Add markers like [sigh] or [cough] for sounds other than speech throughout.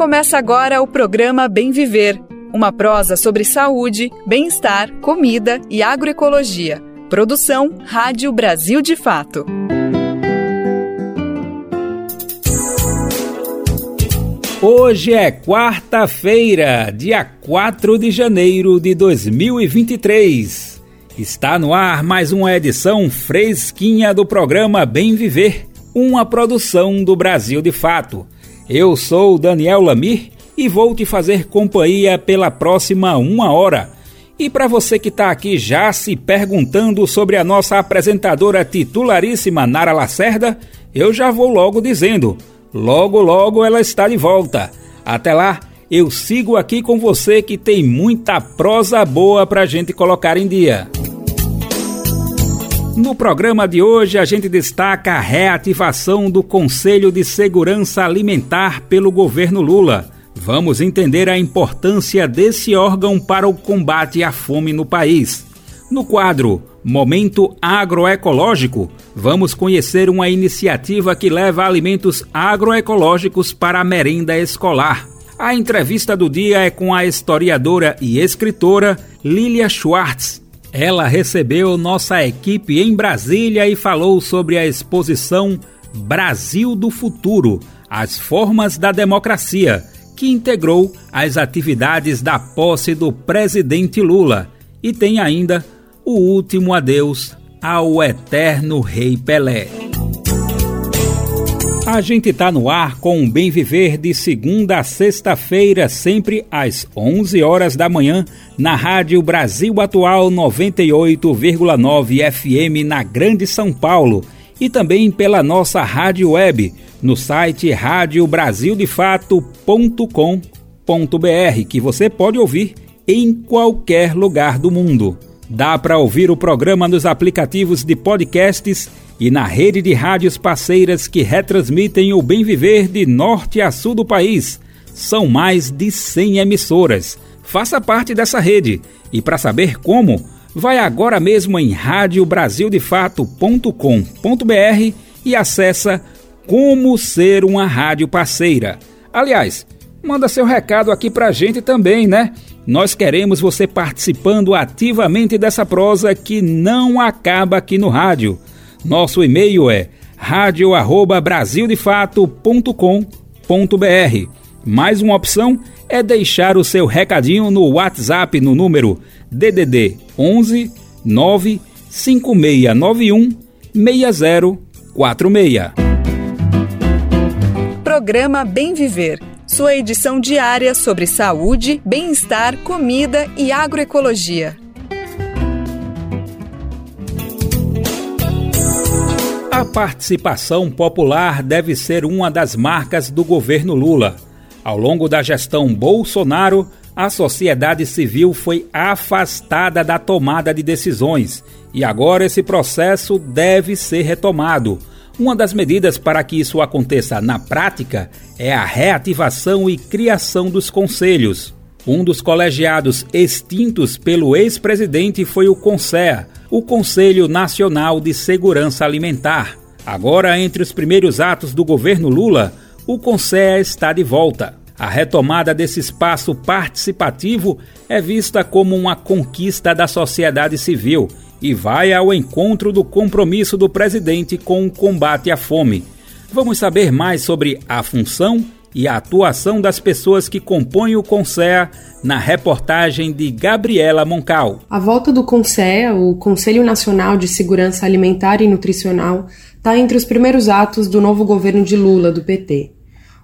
Começa agora o programa Bem Viver, uma prosa sobre saúde, bem-estar, comida e agroecologia. Produção Rádio Brasil de Fato. Hoje é quarta-feira, dia 4 de janeiro de 2023. Está no ar mais uma edição fresquinha do programa Bem Viver, uma produção do Brasil de Fato. Eu sou Daniel Lamir e vou te fazer companhia pela próxima uma hora. E para você que está aqui já se perguntando sobre a nossa apresentadora titularíssima Nara Lacerda, eu já vou logo dizendo: logo, logo ela está de volta. Até lá, eu sigo aqui com você que tem muita prosa boa para gente colocar em dia. No programa de hoje, a gente destaca a reativação do Conselho de Segurança Alimentar pelo governo Lula. Vamos entender a importância desse órgão para o combate à fome no país. No quadro Momento Agroecológico, vamos conhecer uma iniciativa que leva alimentos agroecológicos para a merenda escolar. A entrevista do dia é com a historiadora e escritora Lilia Schwartz. Ela recebeu nossa equipe em Brasília e falou sobre a exposição Brasil do Futuro As Formas da Democracia, que integrou as atividades da posse do presidente Lula. E tem ainda o último adeus ao eterno Rei Pelé. A gente tá no ar com o Bem Viver de segunda a sexta-feira, sempre às 11 horas da manhã, na Rádio Brasil Atual 98,9 FM na Grande São Paulo e também pela nossa rádio web no site radiobrasildefato.com.br, que você pode ouvir em qualquer lugar do mundo. Dá para ouvir o programa nos aplicativos de podcasts e na rede de rádios parceiras que retransmitem o bem viver de norte a sul do país. São mais de 100 emissoras. Faça parte dessa rede e para saber como, vai agora mesmo em radiobrasildefato.com.br e acessa como ser uma rádio parceira. Aliás, manda seu recado aqui pra gente também, né? Nós queremos você participando ativamente dessa prosa que não acaba aqui no rádio. Nosso e-mail é radio@brasildefato.com.br. Mais uma opção é deixar o seu recadinho no WhatsApp no número DDD 11 95691 6046. Programa Bem Viver. Sua edição diária sobre saúde, bem-estar, comida e agroecologia. A participação popular deve ser uma das marcas do governo Lula. Ao longo da gestão Bolsonaro, a sociedade civil foi afastada da tomada de decisões e agora esse processo deve ser retomado. Uma das medidas para que isso aconteça na prática é a reativação e criação dos conselhos. Um dos colegiados extintos pelo ex-presidente foi o CONSEA, o Conselho Nacional de Segurança Alimentar. Agora, entre os primeiros atos do governo Lula, o CONSEA está de volta. A retomada desse espaço participativo é vista como uma conquista da sociedade civil e vai ao encontro do compromisso do presidente com o combate à fome. Vamos saber mais sobre a função e a atuação das pessoas que compõem o CONSEA na reportagem de Gabriela Moncal. A volta do CONSEA, o Conselho Nacional de Segurança Alimentar e Nutricional, está entre os primeiros atos do novo governo de Lula, do PT.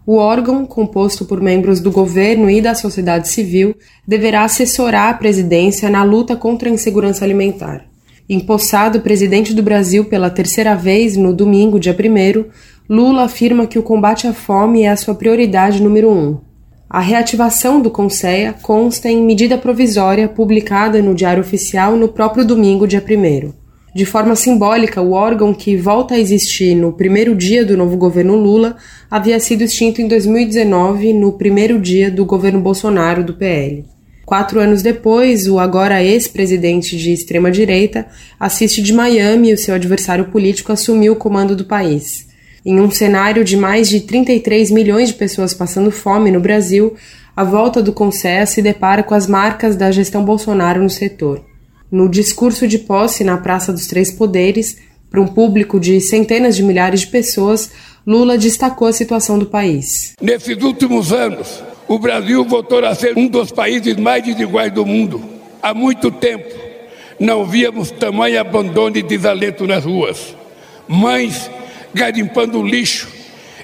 O órgão, composto por membros do governo e da sociedade civil, deverá assessorar a presidência na luta contra a insegurança alimentar. Empossado presidente do Brasil pela terceira vez no domingo, dia 1, Lula afirma que o combate à fome é a sua prioridade número um. A reativação do Conceia consta em medida provisória publicada no Diário Oficial no próprio domingo, dia 1. De forma simbólica, o órgão que volta a existir no primeiro dia do novo governo Lula havia sido extinto em 2019, no primeiro dia do governo Bolsonaro do PL. Quatro anos depois, o agora ex-presidente de extrema-direita assiste de Miami e o seu adversário político assumiu o comando do país. Em um cenário de mais de 33 milhões de pessoas passando fome no Brasil, a volta do Conselho se depara com as marcas da gestão Bolsonaro no setor. No discurso de posse na Praça dos Três Poderes, para um público de centenas de milhares de pessoas, Lula destacou a situação do país. Nesses últimos anos, o Brasil voltou a ser um dos países mais desiguais do mundo. Há muito tempo não víamos tamanho abandono e desalento nas ruas. Mães garimpando lixo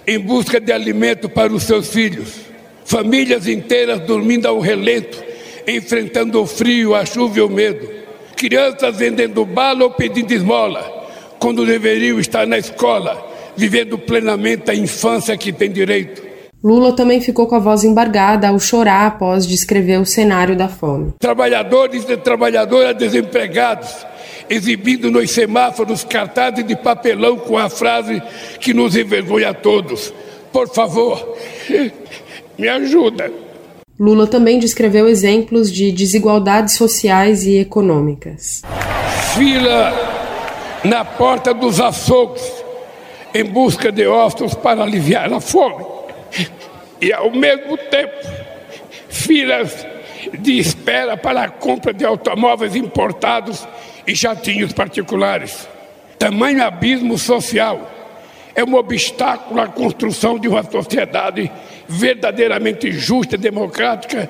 em busca de alimento para os seus filhos. Famílias inteiras dormindo ao relento, enfrentando o frio, a chuva e o medo. Crianças vendendo bala ou pedindo esmola, quando deveriam estar na escola, vivendo plenamente a infância que tem direito. Lula também ficou com a voz embargada ao chorar após descrever o cenário da fome. Trabalhadores e trabalhadoras desempregados, exibindo nos semáforos cartazes de papelão com a frase que nos envergonha a todos: Por favor, [laughs] me ajuda. Lula também descreveu exemplos de desigualdades sociais e econômicas. Fila na porta dos açougues em busca de ossos para aliviar a fome e, ao mesmo tempo, filas de espera para a compra de automóveis importados e jatinhos particulares. Tamanho abismo social é um obstáculo à construção de uma sociedade verdadeiramente justa, democrática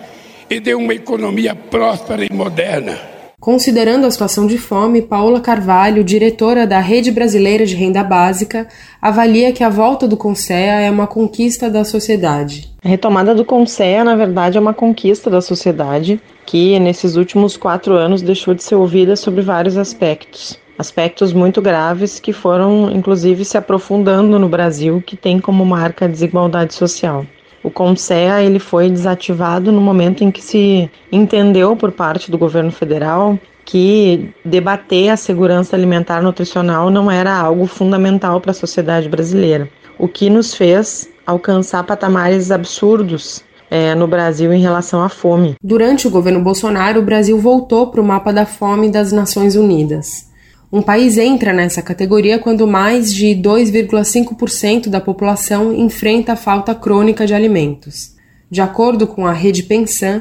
e de uma economia próspera e moderna. Considerando a situação de fome, Paula Carvalho, diretora da Rede Brasileira de Renda Básica, avalia que a volta do CONSEA é uma conquista da sociedade. A retomada do CONSEA, na verdade, é uma conquista da sociedade que, nesses últimos quatro anos, deixou de ser ouvida sobre vários aspectos. Aspectos muito graves que foram, inclusive, se aprofundando no Brasil, que tem como marca a desigualdade social. O CONSEA ele foi desativado no momento em que se entendeu por parte do governo federal que debater a segurança alimentar nutricional não era algo fundamental para a sociedade brasileira, o que nos fez alcançar patamares absurdos é, no Brasil em relação à fome. Durante o governo Bolsonaro, o Brasil voltou para o mapa da fome das Nações Unidas. Um país entra nessa categoria quando mais de 2,5% da população enfrenta a falta crônica de alimentos. De acordo com a rede Pensan,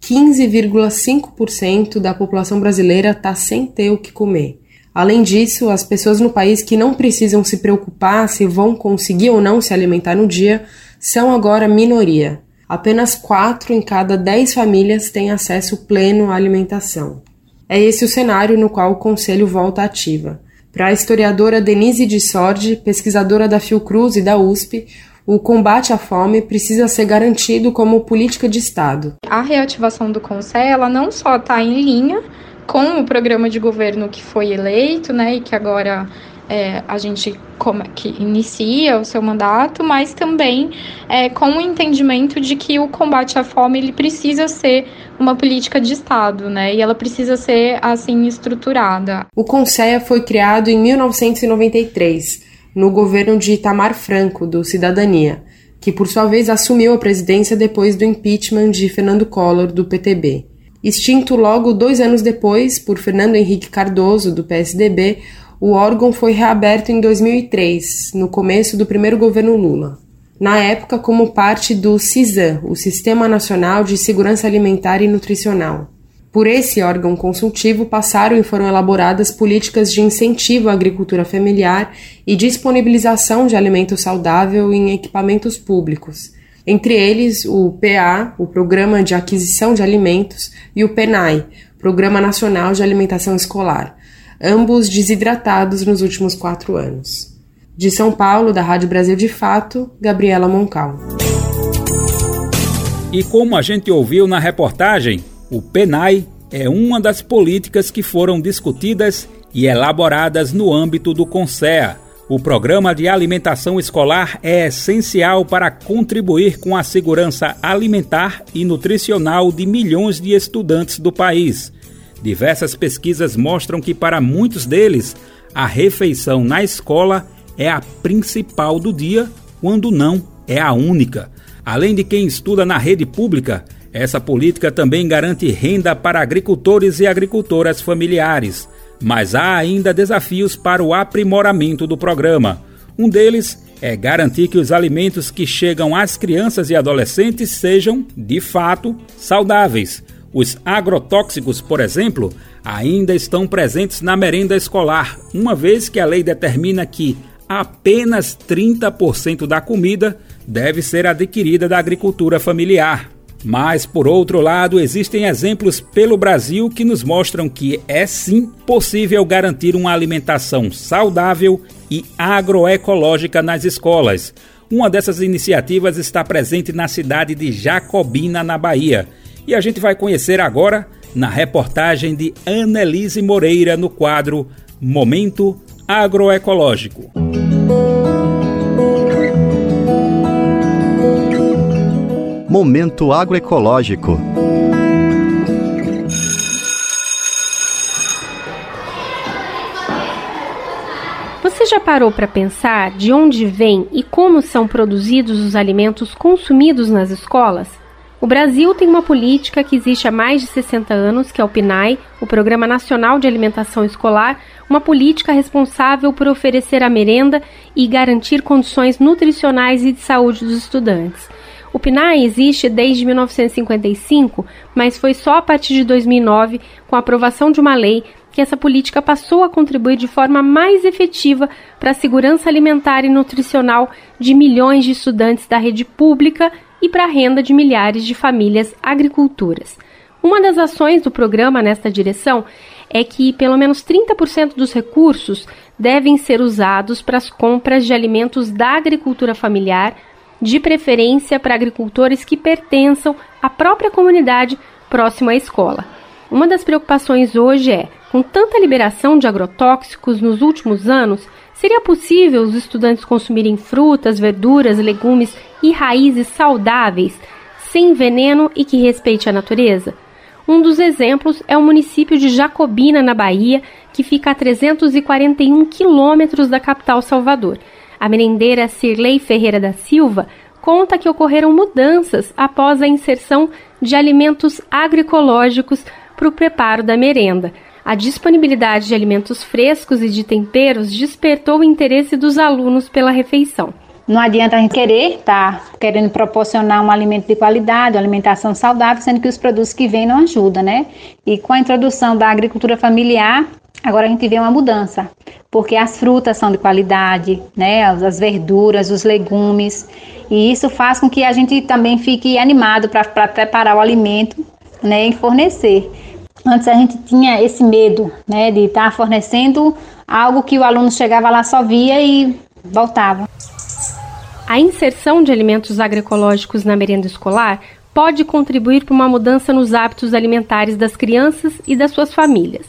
15,5% da população brasileira está sem ter o que comer. Além disso, as pessoas no país que não precisam se preocupar se vão conseguir ou não se alimentar no dia são agora minoria. Apenas 4 em cada 10 famílias têm acesso pleno à alimentação. É esse o cenário no qual o Conselho volta ativa. Para a historiadora Denise de Sordi, pesquisadora da Fiocruz e da USP, o combate à fome precisa ser garantido como política de Estado. A reativação do Conselho ela não só está em linha com o programa de governo que foi eleito, né, e que agora é, a gente que inicia o seu mandato, mas também é, com o entendimento de que o combate à fome ele precisa ser uma política de Estado, né? E ela precisa ser assim estruturada. O Conselho foi criado em 1993, no governo de Itamar Franco, do Cidadania, que por sua vez assumiu a presidência depois do impeachment de Fernando Collor, do PTB. Extinto logo dois anos depois por Fernando Henrique Cardoso, do PSDB, o órgão foi reaberto em 2003, no começo do primeiro governo Lula. Na época, como parte do CISAM, o Sistema Nacional de Segurança Alimentar e Nutricional. Por esse órgão consultivo passaram e foram elaboradas políticas de incentivo à agricultura familiar e disponibilização de alimento saudável em equipamentos públicos, entre eles o PA, o Programa de Aquisição de Alimentos, e o PENAI, Programa Nacional de Alimentação Escolar, ambos desidratados nos últimos quatro anos. De São Paulo, da Rádio Brasil de Fato, Gabriela Moncal. E como a gente ouviu na reportagem, o PENAI é uma das políticas que foram discutidas e elaboradas no âmbito do CONSEA. O programa de alimentação escolar é essencial para contribuir com a segurança alimentar e nutricional de milhões de estudantes do país. Diversas pesquisas mostram que, para muitos deles, a refeição na escola é a principal do dia, quando não é a única. Além de quem estuda na rede pública, essa política também garante renda para agricultores e agricultoras familiares. Mas há ainda desafios para o aprimoramento do programa. Um deles é garantir que os alimentos que chegam às crianças e adolescentes sejam, de fato, saudáveis. Os agrotóxicos, por exemplo, ainda estão presentes na merenda escolar, uma vez que a lei determina que apenas 30% da comida deve ser adquirida da agricultura familiar. Mas, por outro lado, existem exemplos pelo Brasil que nos mostram que é sim possível garantir uma alimentação saudável e agroecológica nas escolas. Uma dessas iniciativas está presente na cidade de Jacobina, na Bahia. E a gente vai conhecer agora na reportagem de Annelise Moreira no quadro Momento Agroecológico. Momento Agroecológico. Você já parou para pensar de onde vêm e como são produzidos os alimentos consumidos nas escolas? O Brasil tem uma política que existe há mais de 60 anos, que é o PNAE, o Programa Nacional de Alimentação Escolar, uma política responsável por oferecer a merenda e garantir condições nutricionais e de saúde dos estudantes. O PNAE existe desde 1955, mas foi só a partir de 2009, com a aprovação de uma lei, que essa política passou a contribuir de forma mais efetiva para a segurança alimentar e nutricional de milhões de estudantes da rede pública e para a renda de milhares de famílias agriculturas. Uma das ações do programa nesta direção é que pelo menos 30% dos recursos devem ser usados para as compras de alimentos da agricultura familiar de preferência para agricultores que pertençam à própria comunidade próxima à escola. Uma das preocupações hoje é, com tanta liberação de agrotóxicos nos últimos anos, seria possível os estudantes consumirem frutas, verduras, legumes e raízes saudáveis, sem veneno e que respeite a natureza? Um dos exemplos é o município de Jacobina, na Bahia, que fica a 341 quilômetros da capital Salvador. A merendeira Cirlei Ferreira da Silva conta que ocorreram mudanças após a inserção de alimentos agroecológicos para o preparo da merenda. A disponibilidade de alimentos frescos e de temperos despertou o interesse dos alunos pela refeição. Não adianta a gente querer estar tá querendo proporcionar um alimento de qualidade, uma alimentação saudável, sendo que os produtos que vêm não ajudam, né? E com a introdução da agricultura familiar, agora a gente vê uma mudança porque as frutas são de qualidade, né? As verduras, os legumes, e isso faz com que a gente também fique animado para preparar o alimento, né? E fornecer. Antes a gente tinha esse medo, né? De estar tá fornecendo algo que o aluno chegava lá só via e voltava. A inserção de alimentos agroecológicos na merenda escolar pode contribuir para uma mudança nos hábitos alimentares das crianças e das suas famílias.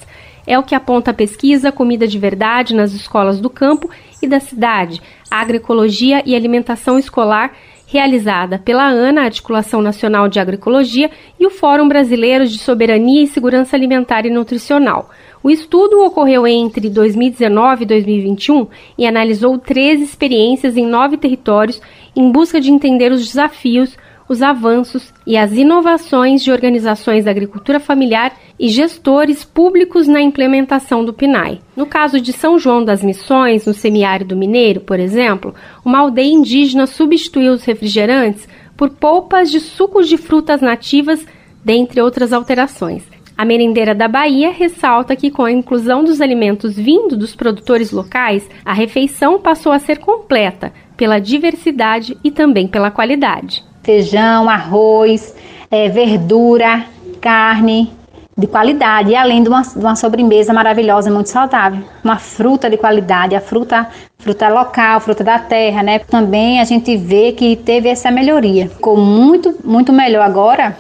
É o que aponta a pesquisa Comida de Verdade nas escolas do campo e da cidade, Agroecologia e Alimentação Escolar, realizada pela ANA, Articulação Nacional de Agroecologia, e o Fórum Brasileiro de Soberania e Segurança Alimentar e Nutricional. O estudo ocorreu entre 2019 e 2021 e analisou 13 experiências em nove territórios em busca de entender os desafios, os avanços e as inovações de organizações da agricultura familiar e gestores públicos na implementação do PNAE. No caso de São João das Missões, no semiárido mineiro, por exemplo, uma aldeia indígena substituiu os refrigerantes por polpas de sucos de frutas nativas, dentre outras alterações. A merendeira da Bahia ressalta que, com a inclusão dos alimentos vindo dos produtores locais, a refeição passou a ser completa pela diversidade e também pela qualidade feijão, arroz, é, verdura, carne de qualidade, e além de uma, de uma sobremesa maravilhosa, muito saudável. Uma fruta de qualidade, a fruta, fruta local, fruta da terra, né? Também a gente vê que teve essa melhoria. Ficou muito, muito melhor agora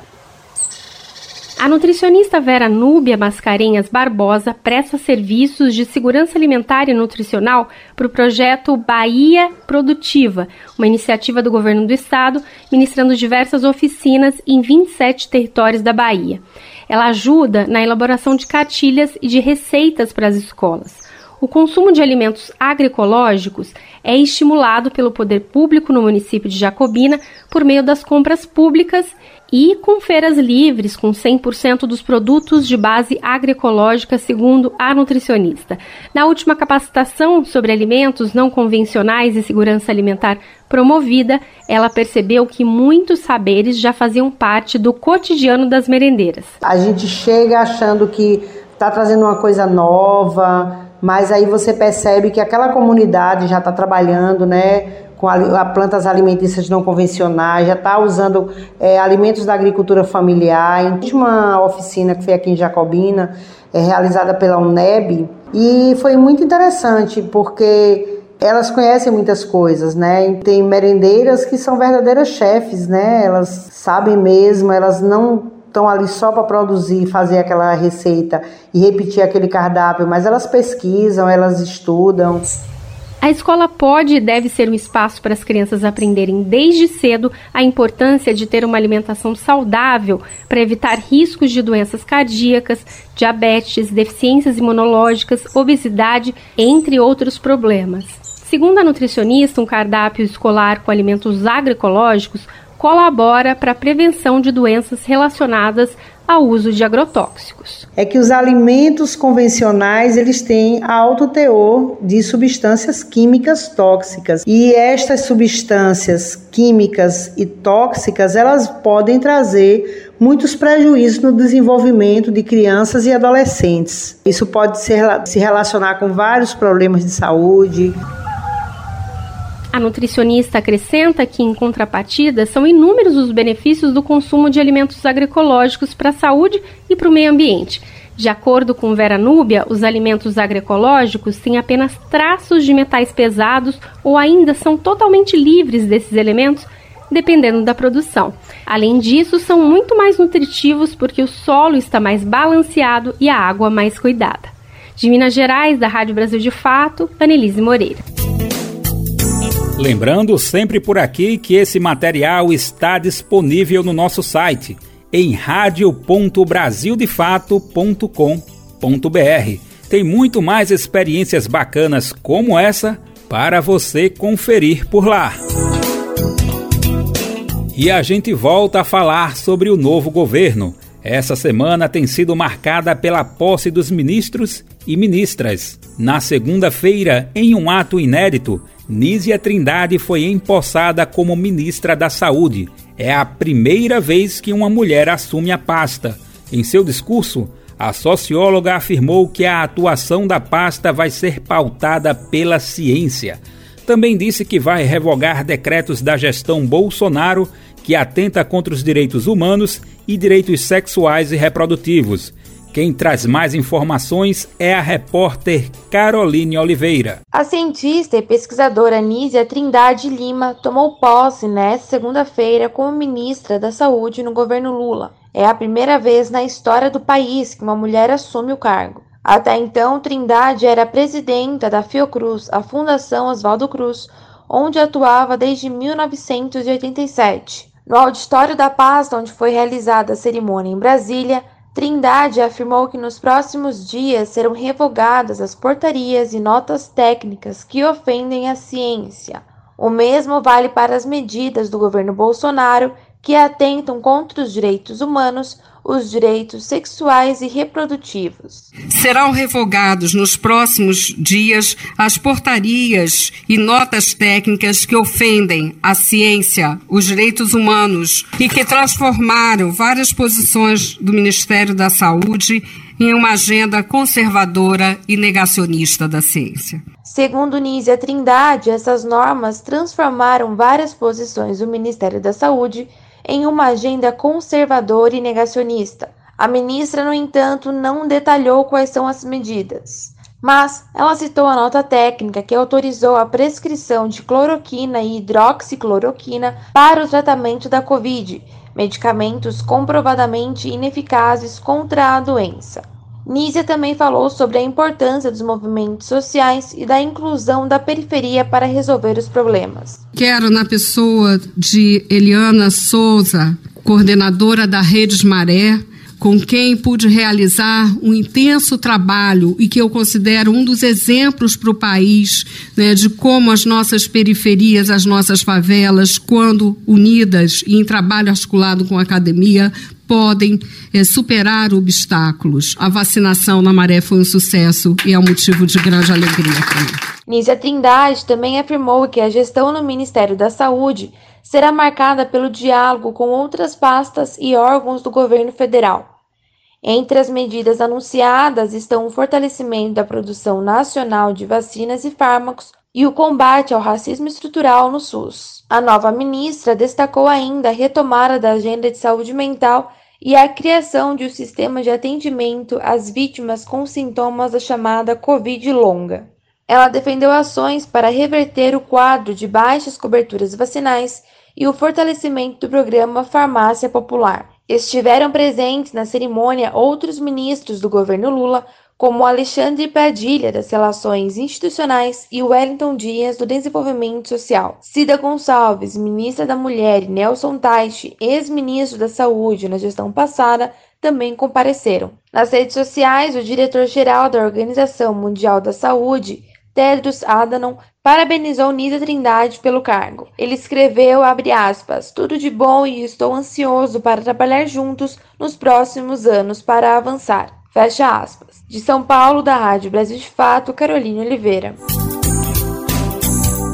a nutricionista Vera Núbia Mascarenhas Barbosa presta serviços de segurança alimentar e nutricional para o projeto Bahia Produtiva, uma iniciativa do governo do estado, ministrando diversas oficinas em 27 territórios da Bahia. Ela ajuda na elaboração de cartilhas e de receitas para as escolas. o consumo de alimentos agroecológicos é estimulado pelo poder público no município de Jacobina por meio das compras públicas e com feiras livres com 100% dos produtos de base agroecológica, segundo a nutricionista. Na última capacitação sobre alimentos não convencionais e segurança alimentar promovida, ela percebeu que muitos saberes já faziam parte do cotidiano das merendeiras. A gente chega achando que está trazendo uma coisa nova, mas aí você percebe que aquela comunidade já está trabalhando, né? Com plantas alimentícias não convencionais, já está usando é, alimentos da agricultura familiar. Em última oficina que foi aqui em Jacobina, é, realizada pela UNEB, e foi muito interessante, porque elas conhecem muitas coisas, né? Tem merendeiras que são verdadeiras chefes, né? Elas sabem mesmo, elas não estão ali só para produzir, fazer aquela receita e repetir aquele cardápio, mas elas pesquisam, elas estudam. A escola pode e deve ser um espaço para as crianças aprenderem desde cedo a importância de ter uma alimentação saudável para evitar riscos de doenças cardíacas, diabetes, deficiências imunológicas, obesidade, entre outros problemas. Segundo a nutricionista, um cardápio escolar com alimentos agroecológicos colabora para a prevenção de doenças relacionadas ao uso de agrotóxicos. É que os alimentos convencionais eles têm alto teor de substâncias químicas tóxicas e estas substâncias químicas e tóxicas elas podem trazer muitos prejuízos no desenvolvimento de crianças e adolescentes. Isso pode ser, se relacionar com vários problemas de saúde. A nutricionista acrescenta que, em contrapartida, são inúmeros os benefícios do consumo de alimentos agroecológicos para a saúde e para o meio ambiente. De acordo com Vera Núbia, os alimentos agroecológicos têm apenas traços de metais pesados ou ainda são totalmente livres desses elementos, dependendo da produção. Além disso, são muito mais nutritivos porque o solo está mais balanceado e a água mais cuidada. De Minas Gerais, da Rádio Brasil de Fato, Anelise Moreira. Lembrando sempre por aqui que esse material está disponível no nosso site em radio.brasildefato.com.br. Tem muito mais experiências bacanas como essa para você conferir por lá. E a gente volta a falar sobre o novo governo. Essa semana tem sido marcada pela posse dos ministros e ministras. Na segunda-feira, em um ato inédito, Nízia Trindade foi empossada como ministra da Saúde. É a primeira vez que uma mulher assume a pasta. Em seu discurso, a socióloga afirmou que a atuação da pasta vai ser pautada pela ciência. Também disse que vai revogar decretos da gestão Bolsonaro que atenta contra os direitos humanos e direitos sexuais e reprodutivos quem traz mais informações é a repórter Caroline Oliveira. A cientista e pesquisadora Nízia Trindade Lima tomou posse nesta segunda-feira como ministra da Saúde no governo Lula. É a primeira vez na história do país que uma mulher assume o cargo. Até então, Trindade era presidenta da Fiocruz, a Fundação Oswaldo Cruz, onde atuava desde 1987. No auditório da pasta, onde foi realizada a cerimônia em Brasília, Trindade afirmou que nos próximos dias serão revogadas as portarias e notas técnicas que ofendem a ciência. O mesmo vale para as medidas do governo Bolsonaro que atentam contra os direitos humanos, os direitos sexuais e reprodutivos. Serão revogados nos próximos dias as portarias e notas técnicas que ofendem a ciência, os direitos humanos e que transformaram várias posições do Ministério da Saúde em uma agenda conservadora e negacionista da ciência. Segundo Nízia Trindade, essas normas transformaram várias posições do Ministério da Saúde em uma agenda conservadora e negacionista. A ministra, no entanto, não detalhou quais são as medidas. Mas ela citou a nota técnica que autorizou a prescrição de cloroquina e hidroxicloroquina para o tratamento da Covid, medicamentos comprovadamente ineficazes contra a doença. Nízia também falou sobre a importância dos movimentos sociais e da inclusão da periferia para resolver os problemas. Quero, na pessoa de Eliana Souza, coordenadora da Redes Maré, com quem pude realizar um intenso trabalho e que eu considero um dos exemplos para o país né, de como as nossas periferias, as nossas favelas, quando unidas e em trabalho articulado com a academia, podem é, superar obstáculos. A vacinação na Maré foi um sucesso e é um motivo de grande alegria para mim. Nízia Trindade também afirmou que a gestão no Ministério da Saúde será marcada pelo diálogo com outras pastas e órgãos do governo federal. Entre as medidas anunciadas estão o fortalecimento da produção nacional de vacinas e fármacos e o combate ao racismo estrutural no SUS. A nova ministra destacou ainda a retomada da agenda de saúde mental e a criação de um sistema de atendimento às vítimas com sintomas da chamada Covid longa. Ela defendeu ações para reverter o quadro de baixas coberturas vacinais e o fortalecimento do programa Farmácia Popular. Estiveram presentes na cerimônia outros ministros do governo Lula, como Alexandre Padilha, das Relações Institucionais, e Wellington Dias, do Desenvolvimento Social. Cida Gonçalves, ministra da Mulher, e Nelson Teich, ex-ministro da Saúde na gestão passada, também compareceram. Nas redes sociais, o diretor-geral da Organização Mundial da Saúde, Tedros Adhanom parabenizou Nisa Trindade pelo cargo. Ele escreveu, aspas, tudo de bom e estou ansioso para trabalhar juntos nos próximos anos para avançar. Fecha aspas. De São Paulo, da Rádio Brasil de Fato, Carolina Oliveira.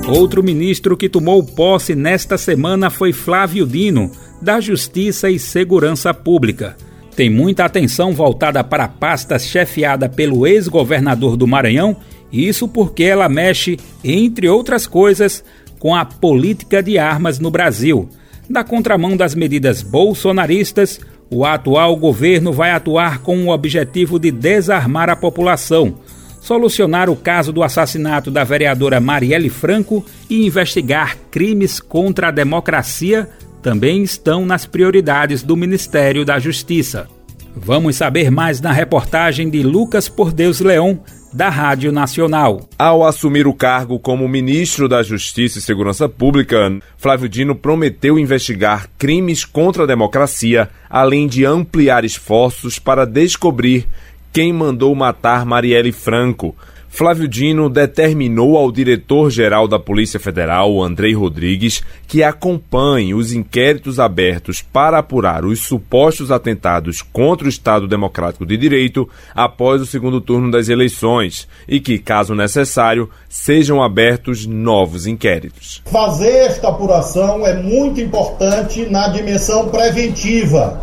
Outro ministro que tomou posse nesta semana foi Flávio Dino, da Justiça e Segurança Pública. Tem muita atenção voltada para a pasta chefiada pelo ex-governador do Maranhão isso porque ela mexe, entre outras coisas, com a política de armas no Brasil. Na contramão das medidas bolsonaristas, o atual governo vai atuar com o objetivo de desarmar a população, solucionar o caso do assassinato da vereadora Marielle Franco e investigar crimes contra a democracia também estão nas prioridades do Ministério da Justiça. Vamos saber mais na reportagem de Lucas Por Deus Leão da Rádio Nacional. Ao assumir o cargo como ministro da Justiça e Segurança Pública, Flávio Dino prometeu investigar crimes contra a democracia, além de ampliar esforços para descobrir quem mandou matar Marielle Franco, Flávio Dino determinou ao diretor-geral da Polícia Federal, Andrei Rodrigues, que acompanhe os inquéritos abertos para apurar os supostos atentados contra o Estado Democrático de Direito após o segundo turno das eleições e que, caso necessário, sejam abertos novos inquéritos. Fazer esta apuração é muito importante na dimensão preventiva,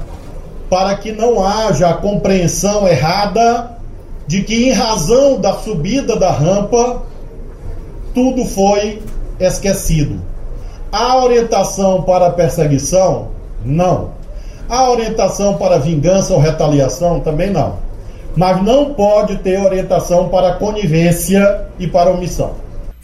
para que não haja compreensão errada de que, em razão da subida da rampa, tudo foi esquecido. A orientação para perseguição? Não. A orientação para vingança ou retaliação? Também não. Mas não pode ter orientação para conivência e para omissão.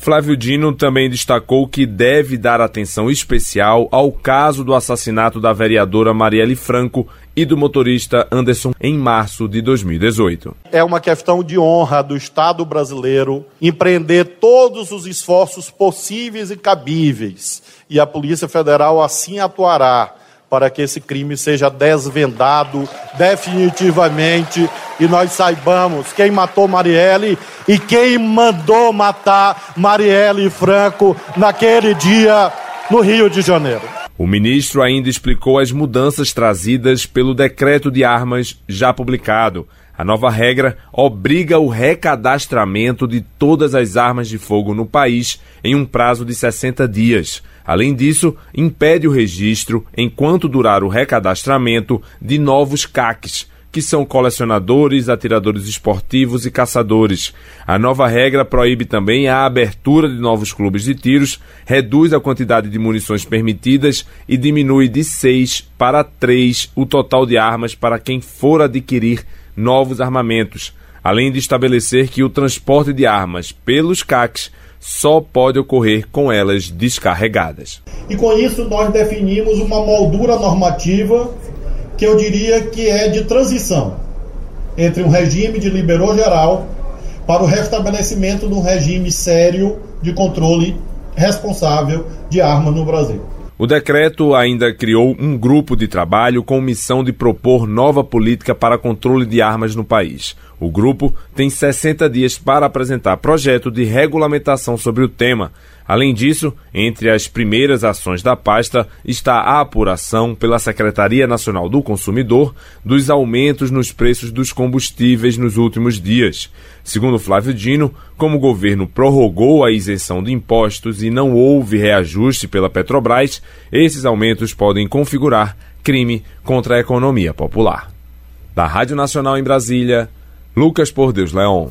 Flávio Dino também destacou que deve dar atenção especial ao caso do assassinato da vereadora Marielle Franco e do motorista Anderson em março de 2018. É uma questão de honra do Estado brasileiro empreender todos os esforços possíveis e cabíveis, e a Polícia Federal assim atuará para que esse crime seja desvendado definitivamente e nós saibamos quem matou Marielle e quem mandou matar Marielle Franco naquele dia no Rio de Janeiro. O ministro ainda explicou as mudanças trazidas pelo decreto de armas já publicado. A nova regra obriga o recadastramento de todas as armas de fogo no país em um prazo de 60 dias. Além disso, impede o registro, enquanto durar o recadastramento, de novos CACs, que são colecionadores, atiradores esportivos e caçadores. A nova regra proíbe também a abertura de novos clubes de tiros, reduz a quantidade de munições permitidas e diminui de 6 para 3 o total de armas para quem for adquirir novos armamentos, além de estabelecer que o transporte de armas pelos CACs só pode ocorrer com elas descarregadas. E com isso nós definimos uma moldura normativa que eu diria que é de transição entre um regime de liberou geral para o restabelecimento de um regime sério de controle responsável de arma no Brasil. O decreto ainda criou um grupo de trabalho com missão de propor nova política para controle de armas no país. O grupo tem 60 dias para apresentar projeto de regulamentação sobre o tema. Além disso, entre as primeiras ações da pasta está a apuração pela Secretaria Nacional do Consumidor dos aumentos nos preços dos combustíveis nos últimos dias. Segundo Flávio Dino, como o governo prorrogou a isenção de impostos e não houve reajuste pela Petrobras, esses aumentos podem configurar crime contra a economia popular. Da Rádio Nacional em Brasília, Lucas Por Deus Leon.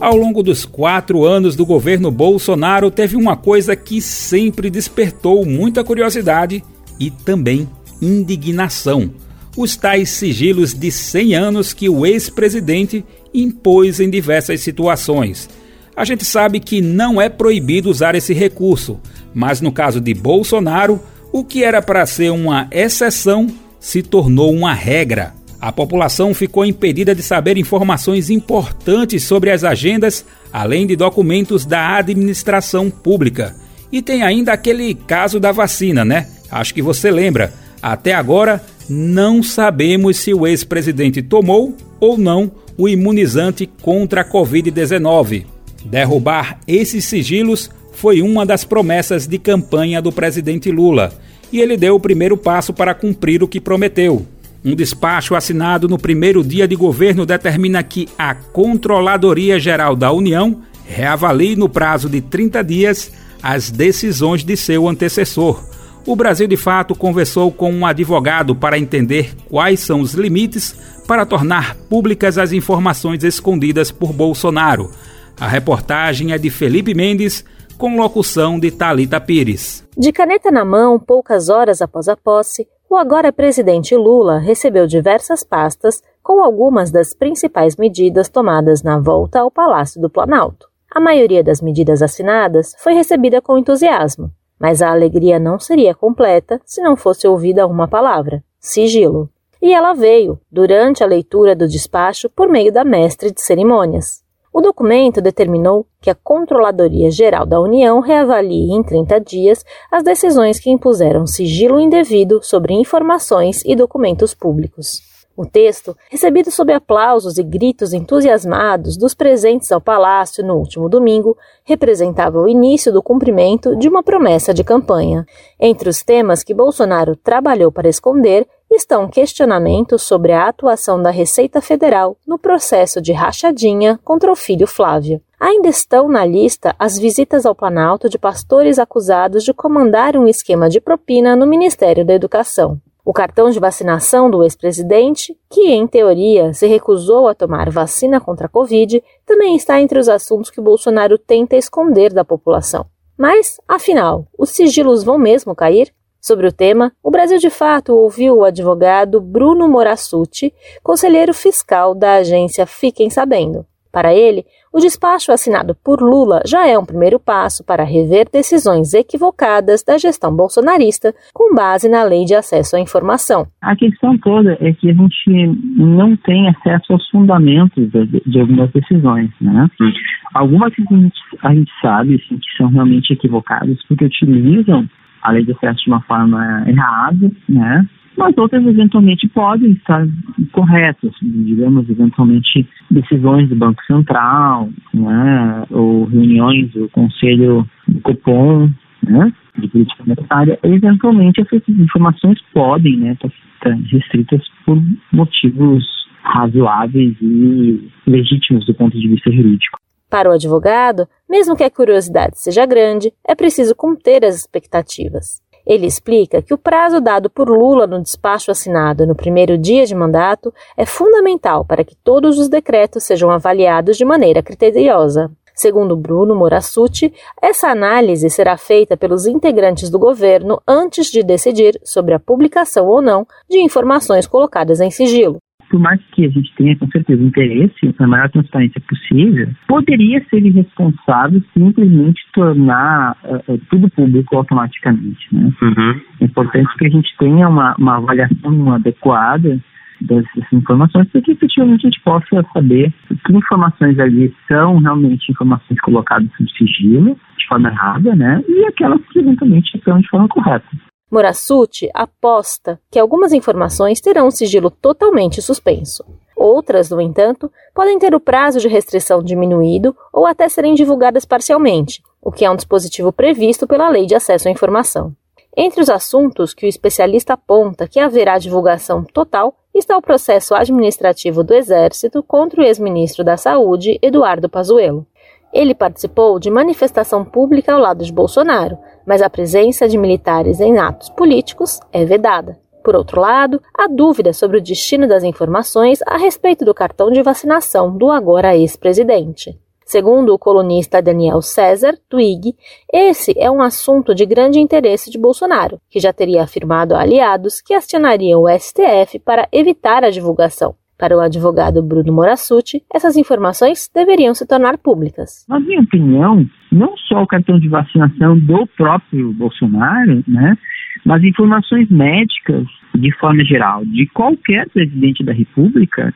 Ao longo dos quatro anos do governo Bolsonaro, teve uma coisa que sempre despertou muita curiosidade e também indignação: os tais sigilos de 100 anos que o ex-presidente impôs em diversas situações. A gente sabe que não é proibido usar esse recurso, mas no caso de Bolsonaro, o que era para ser uma exceção se tornou uma regra a população ficou impedida de saber informações importantes sobre as agendas, além de documentos da administração pública. E tem ainda aquele caso da vacina, né? Acho que você lembra. Até agora, não sabemos se o ex-presidente tomou ou não o imunizante contra a Covid-19. Derrubar esses sigilos foi uma das promessas de campanha do presidente Lula. E ele deu o primeiro passo para cumprir o que prometeu. Um despacho assinado no primeiro dia de governo determina que a Controladoria Geral da União reavalie no prazo de 30 dias as decisões de seu antecessor. O Brasil de Fato conversou com um advogado para entender quais são os limites para tornar públicas as informações escondidas por Bolsonaro. A reportagem é de Felipe Mendes, com locução de Talita Pires. De caneta na mão, poucas horas após a posse, o agora presidente Lula recebeu diversas pastas com algumas das principais medidas tomadas na volta ao Palácio do Planalto. A maioria das medidas assinadas foi recebida com entusiasmo, mas a alegria não seria completa se não fosse ouvida uma palavra: sigilo. E ela veio durante a leitura do despacho por meio da mestre de cerimônias. O documento determinou que a Controladoria Geral da União reavalie em 30 dias as decisões que impuseram sigilo indevido sobre informações e documentos públicos. O texto, recebido sob aplausos e gritos entusiasmados dos presentes ao palácio no último domingo, representava o início do cumprimento de uma promessa de campanha. Entre os temas que Bolsonaro trabalhou para esconder estão questionamentos sobre a atuação da Receita Federal no processo de rachadinha contra o filho Flávio. Ainda estão na lista as visitas ao Planalto de pastores acusados de comandar um esquema de propina no Ministério da Educação. O cartão de vacinação do ex-presidente, que em teoria se recusou a tomar vacina contra a Covid, também está entre os assuntos que Bolsonaro tenta esconder da população. Mas, afinal, os sigilos vão mesmo cair? Sobre o tema, o Brasil de Fato ouviu o advogado Bruno Morassuti, conselheiro fiscal da agência Fiquem Sabendo. Para ele, o despacho assinado por Lula já é um primeiro passo para rever decisões equivocadas da gestão bolsonarista com base na Lei de Acesso à Informação. A questão toda é que a gente não tem acesso aos fundamentos de, de algumas decisões. Né? Hum. Algumas a gente, a gente sabe assim, que são realmente equivocadas porque utilizam a lei de acesso de uma forma errada, né? Mas outras eventualmente podem estar corretas, digamos, eventualmente decisões do Banco Central, né? Ou reuniões do Conselho do Copom, né? De política monetária, eventualmente essas informações podem, né? Estar restritas por motivos razoáveis e legítimos do ponto de vista jurídico. Para o advogado, mesmo que a curiosidade seja grande, é preciso conter as expectativas. Ele explica que o prazo dado por Lula no despacho assinado no primeiro dia de mandato é fundamental para que todos os decretos sejam avaliados de maneira criteriosa. Segundo Bruno Morassuti, essa análise será feita pelos integrantes do governo antes de decidir sobre a publicação ou não de informações colocadas em sigilo por mais que a gente tenha com certeza interesse na maior transparência possível, poderia ser irresponsável simplesmente tornar uh, tudo público automaticamente. Né? Uhum. É importante que a gente tenha uma, uma avaliação adequada dessas informações para que efetivamente a gente possa saber que informações ali são realmente informações colocadas sob sigilo, de forma errada, né? E aquelas que eventualmente estão de forma correta. Morassuti aposta que algumas informações terão um sigilo totalmente suspenso. Outras, no entanto, podem ter o prazo de restrição diminuído ou até serem divulgadas parcialmente, o que é um dispositivo previsto pela Lei de Acesso à Informação. Entre os assuntos que o especialista aponta que haverá divulgação total está o processo administrativo do Exército contra o ex-ministro da Saúde, Eduardo Pazuello. Ele participou de manifestação pública ao lado de Bolsonaro, mas a presença de militares em atos políticos é vedada. Por outro lado, há dúvida sobre o destino das informações a respeito do cartão de vacinação do agora ex-presidente. Segundo o colunista Daniel César, Twig, esse é um assunto de grande interesse de Bolsonaro, que já teria afirmado a aliados que acionariam o STF para evitar a divulgação. Para o advogado Bruno Morassuti, essas informações deveriam se tornar públicas. Na minha opinião, não só o cartão de vacinação do próprio Bolsonaro, né, mas informações médicas, de forma geral, de qualquer presidente da República,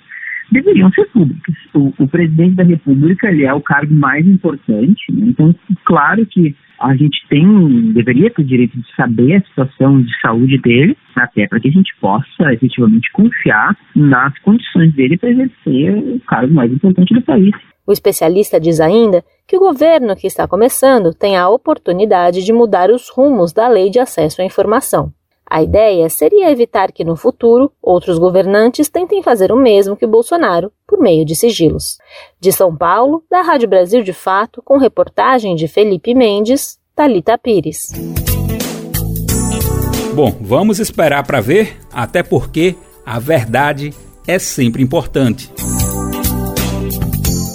deveriam ser públicas. O, o, presidente da República ele é o cargo mais importante, né? então claro que a gente tem, deveria ter o direito de saber a situação de saúde dele, até para que a gente possa efetivamente confiar nas condições dele para exercer o cargo mais importante do país. O especialista diz ainda que o governo que está começando tem a oportunidade de mudar os rumos da lei de acesso à informação. A ideia seria evitar que no futuro outros governantes tentem fazer o mesmo que Bolsonaro por meio de sigilos. De São Paulo, da Rádio Brasil de Fato, com reportagem de Felipe Mendes, Talita Pires. Bom, vamos esperar para ver, até porque a verdade é sempre importante.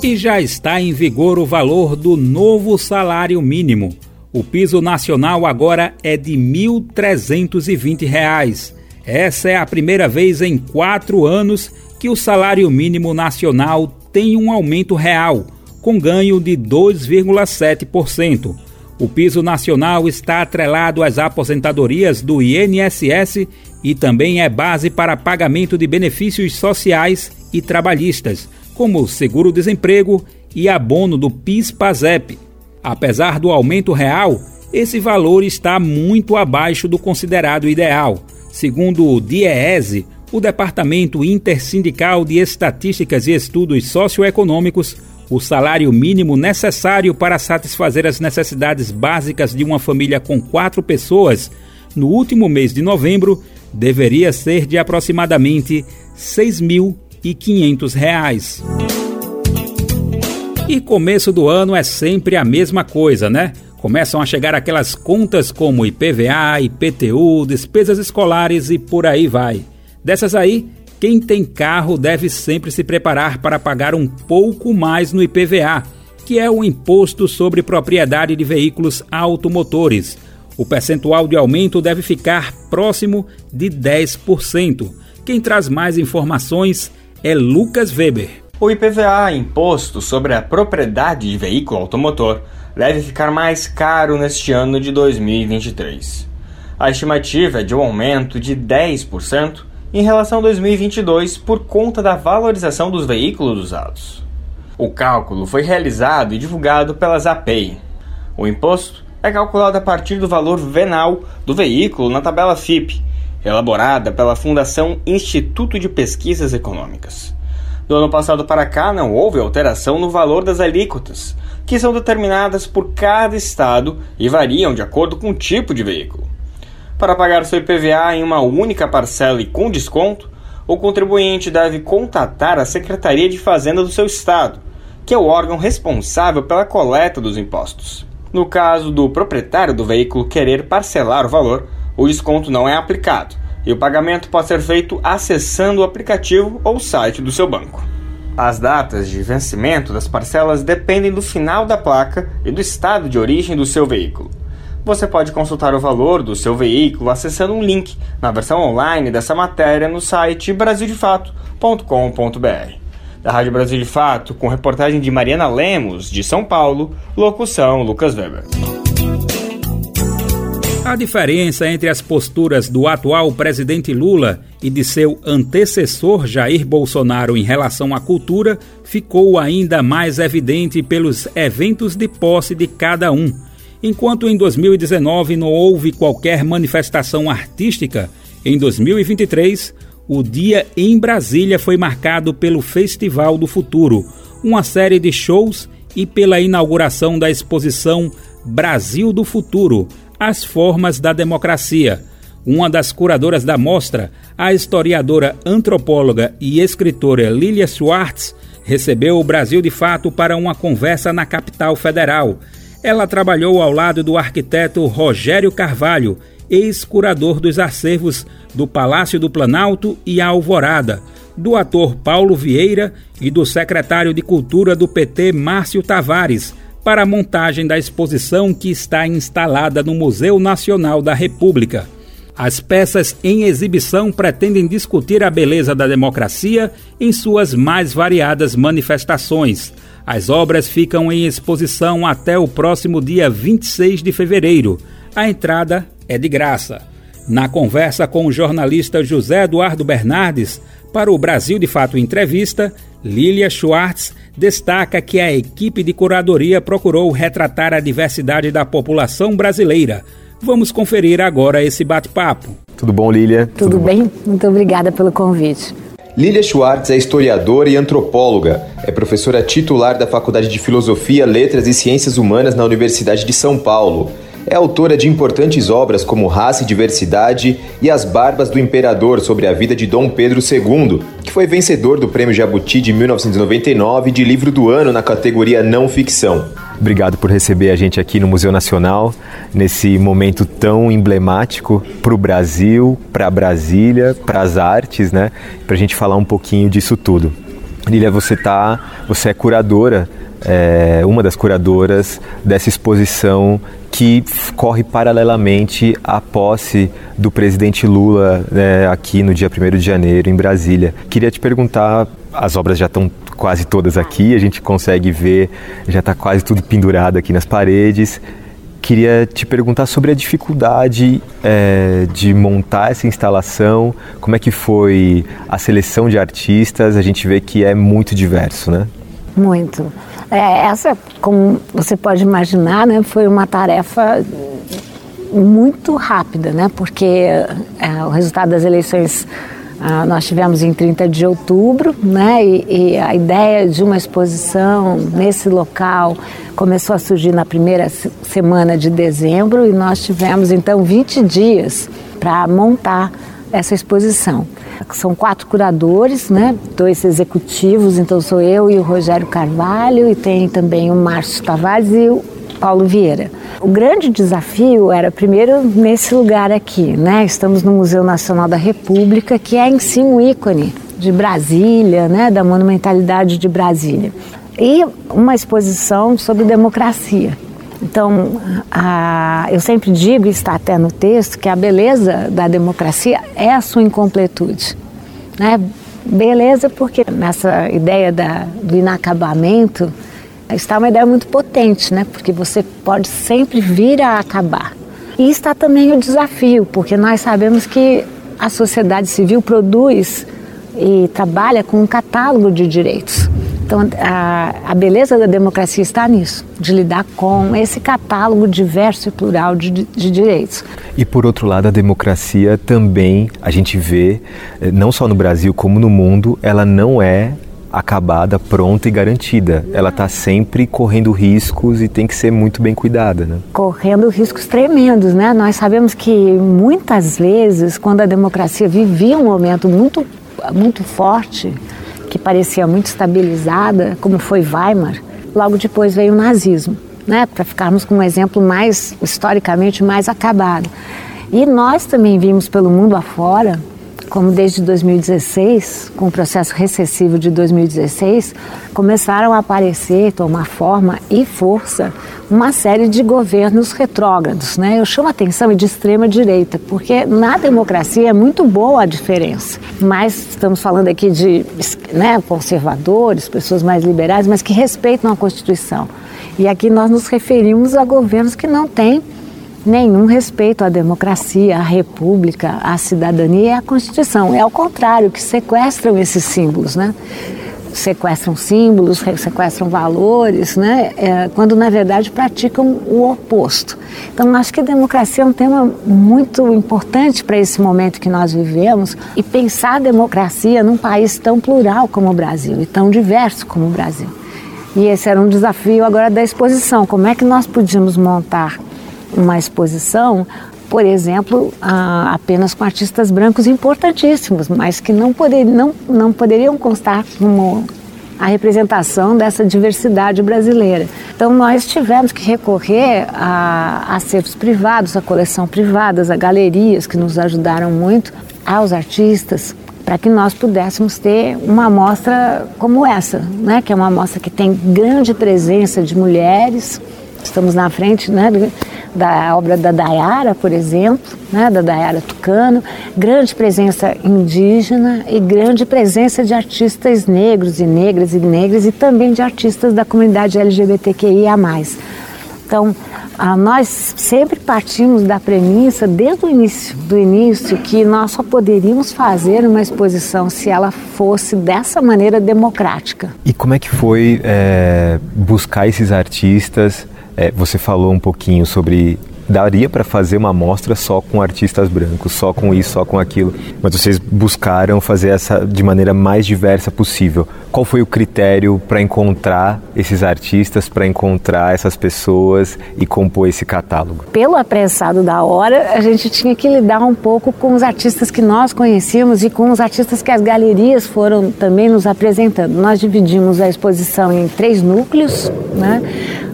E já está em vigor o valor do novo salário mínimo o piso nacional agora é de R$ 1.320. Essa é a primeira vez em quatro anos que o salário mínimo nacional tem um aumento real, com ganho de 2,7%. O piso nacional está atrelado às aposentadorias do INSS e também é base para pagamento de benefícios sociais e trabalhistas, como seguro-desemprego e abono do PIS-PASEP. Apesar do aumento real, esse valor está muito abaixo do considerado ideal. Segundo o DIEESE, o Departamento Intersindical de Estatísticas e Estudos Socioeconômicos, o salário mínimo necessário para satisfazer as necessidades básicas de uma família com quatro pessoas no último mês de novembro deveria ser de aproximadamente R$ 6.500. E começo do ano é sempre a mesma coisa, né? Começam a chegar aquelas contas como IPVA, IPTU, despesas escolares e por aí vai. Dessas aí, quem tem carro deve sempre se preparar para pagar um pouco mais no IPVA, que é o Imposto sobre Propriedade de Veículos Automotores. O percentual de aumento deve ficar próximo de 10%. Quem traz mais informações é Lucas Weber. O IPVA, Imposto sobre a Propriedade de Veículo Automotor, deve ficar mais caro neste ano de 2023. A estimativa é de um aumento de 10% em relação a 2022 por conta da valorização dos veículos usados. O cálculo foi realizado e divulgado pelas APEI. O imposto é calculado a partir do valor venal do veículo na tabela FIP, elaborada pela Fundação Instituto de Pesquisas Econômicas. Do ano passado para cá, não houve alteração no valor das alíquotas, que são determinadas por cada estado e variam de acordo com o tipo de veículo. Para pagar seu IPVA em uma única parcela e com desconto, o contribuinte deve contatar a Secretaria de Fazenda do seu estado, que é o órgão responsável pela coleta dos impostos. No caso do proprietário do veículo querer parcelar o valor, o desconto não é aplicado e o pagamento pode ser feito acessando o aplicativo ou site do seu banco. As datas de vencimento das parcelas dependem do final da placa e do estado de origem do seu veículo. Você pode consultar o valor do seu veículo acessando um link na versão online dessa matéria no site brasildefato.com.br. Da Rádio Brasil de Fato, com reportagem de Mariana Lemos, de São Paulo, locução Lucas Weber. A diferença entre as posturas do atual presidente Lula e de seu antecessor Jair Bolsonaro em relação à cultura ficou ainda mais evidente pelos eventos de posse de cada um. Enquanto em 2019 não houve qualquer manifestação artística, em 2023 o dia em Brasília foi marcado pelo Festival do Futuro, uma série de shows e pela inauguração da exposição Brasil do Futuro As Formas da Democracia. Uma das curadoras da mostra, a historiadora, antropóloga e escritora Lilia Schwartz, recebeu o Brasil de Fato para uma conversa na capital federal. Ela trabalhou ao lado do arquiteto Rogério Carvalho, ex-curador dos acervos do Palácio do Planalto e a Alvorada, do ator Paulo Vieira e do secretário de Cultura do PT Márcio Tavares, para a montagem da exposição que está instalada no Museu Nacional da República. As peças em exibição pretendem discutir a beleza da democracia em suas mais variadas manifestações. As obras ficam em exposição até o próximo dia 26 de fevereiro. A entrada é de graça. Na conversa com o jornalista José Eduardo Bernardes, para o Brasil de Fato Entrevista, Lilia Schwartz destaca que a equipe de curadoria procurou retratar a diversidade da população brasileira. Vamos conferir agora esse bate-papo. Tudo bom, Lilia? Tudo, Tudo bem? Bom. Muito obrigada pelo convite. Lilia Schwartz é historiadora e antropóloga. É professora titular da Faculdade de Filosofia, Letras e Ciências Humanas na Universidade de São Paulo. É autora de importantes obras como Raça e Diversidade e As Barbas do Imperador sobre a vida de Dom Pedro II, que foi vencedor do Prêmio Jabuti de 1999 de livro do ano na categoria não ficção. Obrigado por receber a gente aqui no Museu Nacional, nesse momento tão emblemático para o Brasil, para Brasília, para as artes, né? Para a gente falar um pouquinho disso tudo. Lília, você tá, você é curadora, é, uma das curadoras dessa exposição que corre paralelamente à posse do presidente Lula né, aqui no dia 1 de janeiro, em Brasília. Queria te perguntar: as obras já estão quase todas aqui, a gente consegue ver, já está quase tudo pendurado aqui nas paredes. Queria te perguntar sobre a dificuldade é, de montar essa instalação, como é que foi a seleção de artistas, a gente vê que é muito diverso, né? Muito. É, essa, como você pode imaginar, né, foi uma tarefa muito rápida, né, porque é, o resultado das eleições ah, nós tivemos em 30 de outubro, né, e, e, a ideia de uma exposição nesse local começou a surgir na primeira semana de dezembro e nós tivemos então 20 dias para montar essa exposição. São quatro curadores, né? dois executivos, então sou eu e o Rogério Carvalho, e tem também o Márcio Tavares e o Paulo Vieira. O grande desafio era, primeiro, nesse lugar aqui, né? Estamos no Museu Nacional da República, que é em si um ícone de Brasília, né? Da monumentalidade de Brasília. E uma exposição sobre democracia. Então, a, eu sempre digo, e está até no texto, que a beleza da democracia é a sua incompletude. Né? Beleza, porque nessa ideia da, do inacabamento está uma ideia muito potente, né? porque você pode sempre vir a acabar. E está também o desafio, porque nós sabemos que a sociedade civil produz e trabalha com um catálogo de direitos. Então, a, a, beleza da democracia está nisso, de lidar com esse catálogo diverso e plural de, de, direitos. E, por outro lado, a democracia também, a gente vê, eh, não só no Brasil como no mundo, ela não é acabada, pronta e garantida. Ela está sempre correndo riscos e tem que ser muito bem cuidada, né? Correndo riscos tremendos, né? Nós sabemos que muitas vezes, quando a democracia vivia um momento muito, muito forte, que parecia muito estabilizada, como foi Weimar, logo depois veio o nazismo, né, para ficarmos com um exemplo mais historicamente mais acabado. E nós também vimos pelo mundo afora como desde 2016, com o processo recessivo de 2016, começaram a aparecer, tomar forma e força uma série de governos retrógrados. Né? Eu chamo a atenção de extrema direita, porque na democracia é muito boa a diferença, mas estamos falando aqui de né, conservadores, pessoas mais liberais, mas que respeitam a Constituição. E aqui nós nos referimos a governos que não têm nenhum respeito à democracia, à república, à cidadania e à Constituição. É ao contrário, que sequestram esses símbolos, né? Sequestram símbolos, sequestram valores, né? É, quando na verdade praticam o oposto. Então, acho que a democracia é um tema muito importante para esse momento que nós vivemos e pensar a democracia num país tão plural como o Brasil e tão diverso como o Brasil. E esse era um desafio agora da exposição. Como é que nós podíamos montar uma exposição, por exemplo, apenas com artistas brancos importantíssimos, mas que não, poder, não, não poderiam constar como a representação dessa diversidade brasileira. Então nós tivemos que recorrer a acervos privados, a coleção privadas, a galerias que nos ajudaram muito, aos artistas, para que nós pudéssemos ter uma amostra como essa, né? que é uma amostra que tem grande presença de mulheres. Estamos na frente né, da obra da Dayara, por exemplo, né, da Dayara Tucano, grande presença indígena e grande presença de artistas negros e negras e negras e também de artistas da comunidade LGBTQIA+. Então, nós sempre partimos da premissa, desde o início, do início, que nós só poderíamos fazer uma exposição se ela fosse dessa maneira democrática. E como é que foi é, buscar esses artistas? É, você falou um pouquinho sobre daria para fazer uma amostra só com artistas brancos, só com isso, só com aquilo, mas vocês buscaram fazer essa de maneira mais diversa possível. Qual foi o critério para encontrar esses artistas, para encontrar essas pessoas e compor esse catálogo? Pelo apressado da hora, a gente tinha que lidar um pouco com os artistas que nós conhecíamos e com os artistas que as galerias foram também nos apresentando. Nós dividimos a exposição em três núcleos, né?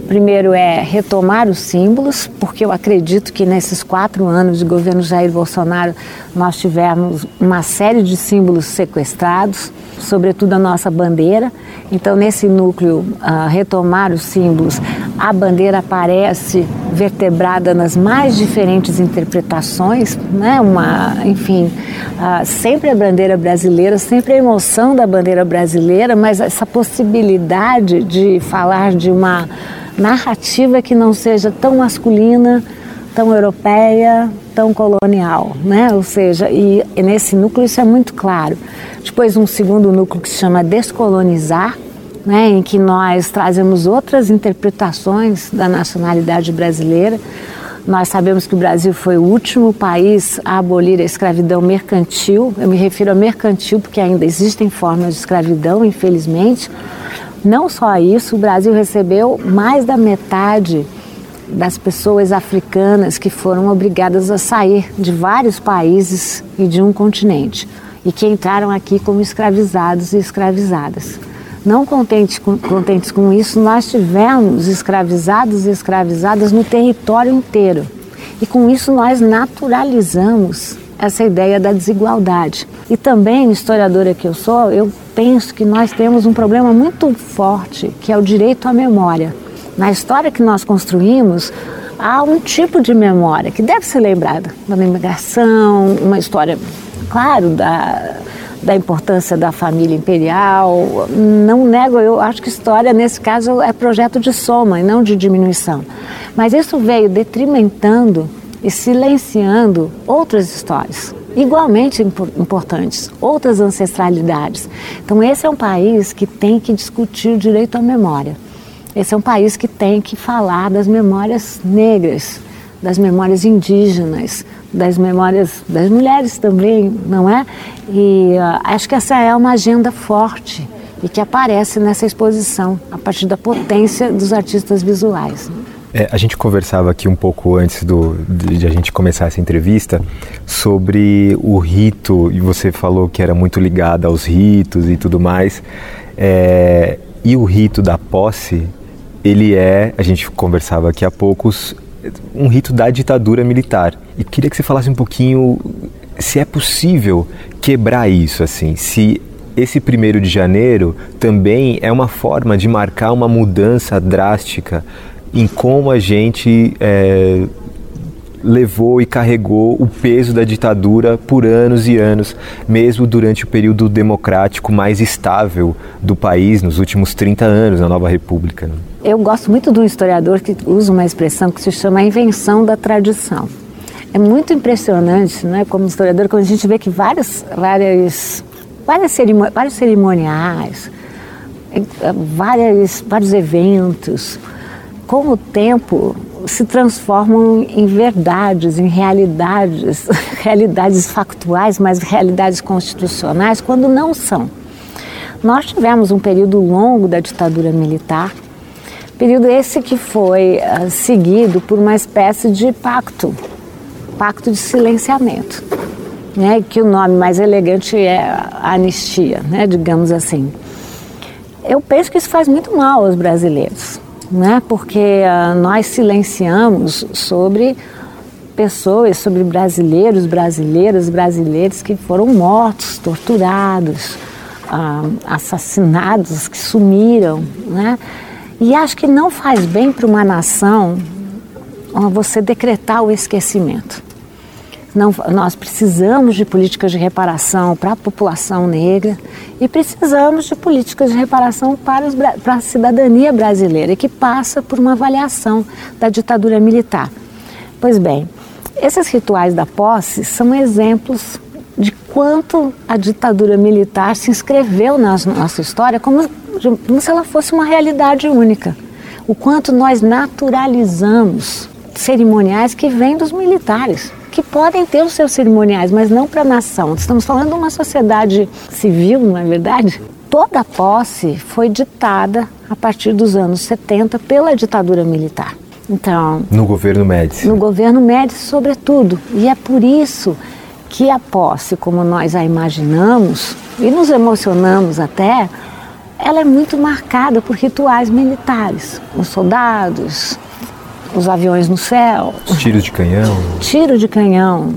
Primeiro é retomar os símbolos, porque eu acredito que nesses quatro anos de governo Jair Bolsonaro nós tivemos uma série de símbolos sequestrados, sobretudo a nossa bandeira. Então, nesse núcleo, uh, retomar os símbolos, a bandeira aparece vertebrada nas mais diferentes interpretações, né? Uma, enfim, uh, sempre a bandeira brasileira, sempre a emoção da bandeira brasileira, mas essa possibilidade de falar de uma narrativa que não seja tão masculina, tão europeia, tão colonial, né? Ou seja, e, nesse núcleo isso é muito claro. Depois um segundo núcleo que se chama descolonizar, né, em que nós trazemos outras interpretações da nacionalidade brasileira. Nós sabemos que o Brasil foi o último país a abolir a escravidão mercantil. Eu me refiro a mercantil porque ainda existem formas de escravidão, infelizmente. Não só isso, o Brasil recebeu mais da metade das pessoas africanas que foram obrigadas a sair de vários países e de um continente e que entraram aqui como escravizados e escravizadas. Não contentes com, contentes com isso, nós tivemos escravizados e escravizadas no território inteiro. E com isso nós naturalizamos essa ideia da desigualdade. E também, historiadora que eu sou, eu penso que nós temos um problema muito forte, que é o direito à memória. Na história que nós construímos, há um tipo de memória que deve ser lembrada da imigração, uma história, claro, da, da importância da família imperial. Não nego, eu acho que história, nesse caso, é projeto de soma e não de diminuição. Mas isso veio detrimentando e silenciando outras histórias igualmente importantes, outras ancestralidades. Então, esse é um país que tem que discutir o direito à memória. Esse é um país que tem que falar das memórias negras, das memórias indígenas, das memórias das mulheres também, não é? E uh, acho que essa é uma agenda forte e que aparece nessa exposição a partir da potência dos artistas visuais. É, a gente conversava aqui um pouco antes do, de, de, a gente começar essa entrevista sobre o rito, e você falou que era muito ligada aos ritos e tudo mais. É, e o rito da posse, ele é, a gente conversava aqui há poucos, um rito da ditadura militar. E queria que você falasse um pouquinho se é possível quebrar isso, assim, se esse primeiro de janeiro também é uma forma de marcar uma mudança drástica em como a gente é, levou e carregou o peso da ditadura por anos e anos, mesmo durante o período democrático mais estável do país, nos últimos 30 anos, na nova república. Né? Eu gosto muito de um historiador que usa uma expressão que se chama a invenção da tradição. É muito impressionante, né, como historiador, quando a gente vê que várias, várias, várias vários cerimoniais, eh, várias, vários eventos, com o tempo se transformam em verdades, em realidades, [laughs] realidades factuais, mas realidades constitucionais, quando não são. Nós tivemos um período longo da ditadura militar, período esse que foi uh, seguido por uma espécie de pacto, pacto de silenciamento, né, que o nome mais elegante é anistia, né, digamos assim. Eu penso que isso faz muito mal aos brasileiros né? porque uh, nós silenciamos sobre pessoas, sobre brasileiros, brasileiras, brasileiros que foram mortos, torturados, uh, assassinados, que sumiram. Né? E acho que não faz bem para uma nação você decretar o esquecimento. Não, nós precisamos de políticas de reparação para a população negra e precisamos de políticas de reparação para, os, para a cidadania brasileira, que passa por uma avaliação da ditadura militar. Pois bem, esses rituais da posse são exemplos de quanto a ditadura militar se inscreveu na nossa história como, como se ela fosse uma realidade única. O quanto nós naturalizamos cerimoniais que vêm dos militares que podem ter os seus cerimoniais, mas não para a nação. Estamos falando de uma sociedade civil, não é verdade? Toda a posse foi ditada a partir dos anos 70 pela ditadura militar. Então, no governo Médici. No governo Médici, sobretudo. E é por isso que a posse, como nós a imaginamos e nos emocionamos até, ela é muito marcada por rituais militares. Os soldados, os aviões no céu. Os tiros de canhão. Tiro de canhão.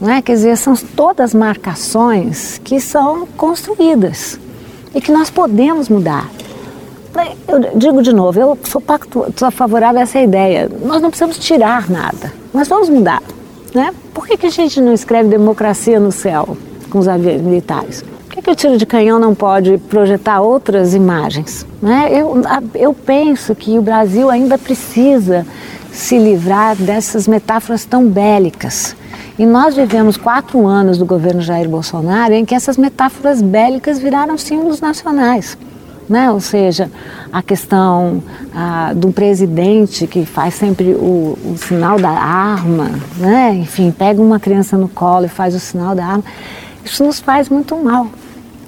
Né? Quer dizer, são todas marcações que são construídas e que nós podemos mudar. Eu digo de novo, eu sou, pacto, sou favorável a essa ideia. Nós não precisamos tirar nada, nós vamos mudar. Né? Por que, que a gente não escreve democracia no céu com os aviões militares? Por que, que o tiro de canhão não pode projetar outras imagens? Né? Eu, eu penso que o Brasil ainda precisa se livrar dessas metáforas tão bélicas. E nós vivemos quatro anos do governo Jair Bolsonaro em que essas metáforas bélicas viraram símbolos nacionais. Né? Ou seja, a questão ah, do presidente que faz sempre o, o, sinal da arma, né? enfim, pega uma criança no colo e faz o sinal da arma, isso nos faz muito mal.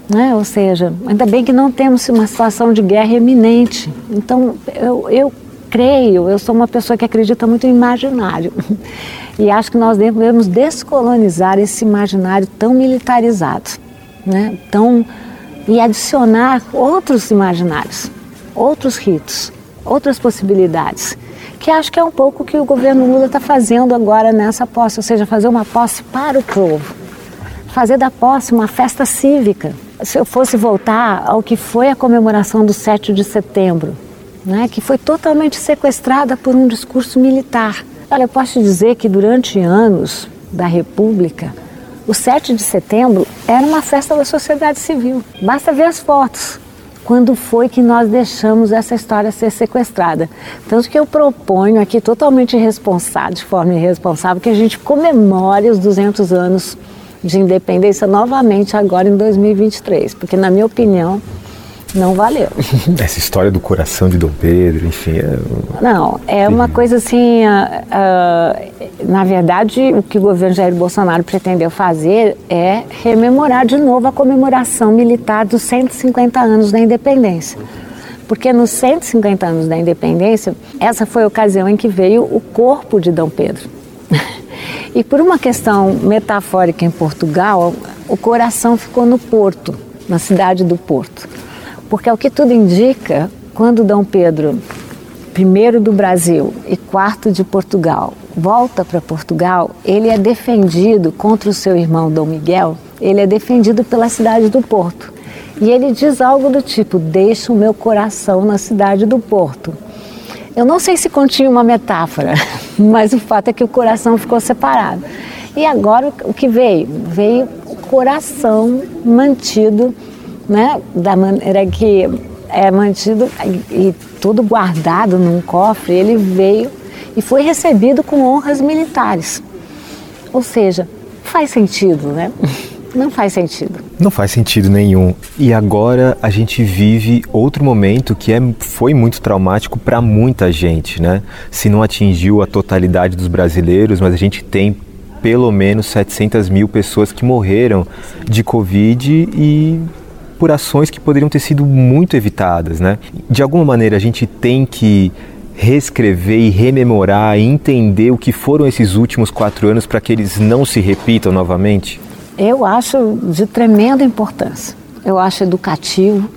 Né? Ou seja, ainda bem que não temos uma situação de guerra eminente. Então, eu, eu creio, eu sou uma pessoa que acredita muito em imaginário. [laughs] E acho que nós devemos descolonizar esse imaginário tão militarizado, né? tão, e adicionar outros imaginários, outros ritos, outras possibilidades, que acho que é um pouco o que o governo Lula está fazendo agora nessa posse, ou seja, fazer uma posse para o povo, fazer da posse uma festa cívica. Se eu fosse voltar ao que foi a comemoração do 7 de setembro, né, que foi totalmente sequestrada por um discurso militar. Olha, eu posso dizer que durante anos da República, o 7 de setembro era uma festa da sociedade civil. Basta ver as fotos. Quando foi que nós deixamos essa história ser sequestrada? Tanto que eu proponho aqui, totalmente irresponsável, de forma irresponsável, que a gente comemore os 200 anos de independência novamente agora em 2023, porque, na minha opinião, não valeu. [laughs] Essa história do coração de Dom Pedro, enfim. É... Não, é uma coisa assim. Uh, uh, na verdade, o que o governo Jair Bolsonaro pretendeu fazer é rememorar de novo a comemoração militar dos 150 anos da independência. Porque nos 150 anos da independência, essa foi a ocasião em que veio o corpo de Dom Pedro. [laughs] e por uma questão metafórica em Portugal, o coração ficou no Porto, na cidade do Porto. Porque ao que tudo indica, quando Dom Pedro I do Brasil e quarto de Portugal volta para Portugal, ele é defendido contra o seu irmão Dom Miguel, ele é defendido pela cidade do Porto. E ele diz algo do tipo: Deixa o meu coração na cidade do Porto. Eu não sei se continha uma metáfora, [laughs] mas o fato é que o coração ficou separado. E agora o que veio? Veio o coração mantido, né, da maneira que é mantido e, tudo guardado num cofre. Ele veio e foi recebido com honras militares. Ou seja, faz sentido, né? [laughs] Não faz sentido. Não faz sentido nenhum. E agora a gente vive outro momento que é, foi muito traumático para muita gente, né? Se não atingiu a totalidade dos brasileiros, mas a gente tem pelo menos 700 mil pessoas que morreram de Covid e por ações que poderiam ter sido muito evitadas, né? De alguma maneira a gente tem que reescrever e rememorar e entender o que foram esses últimos quatro anos para que eles não se repitam novamente? Eu acho de tremenda importância. Eu acho educativo,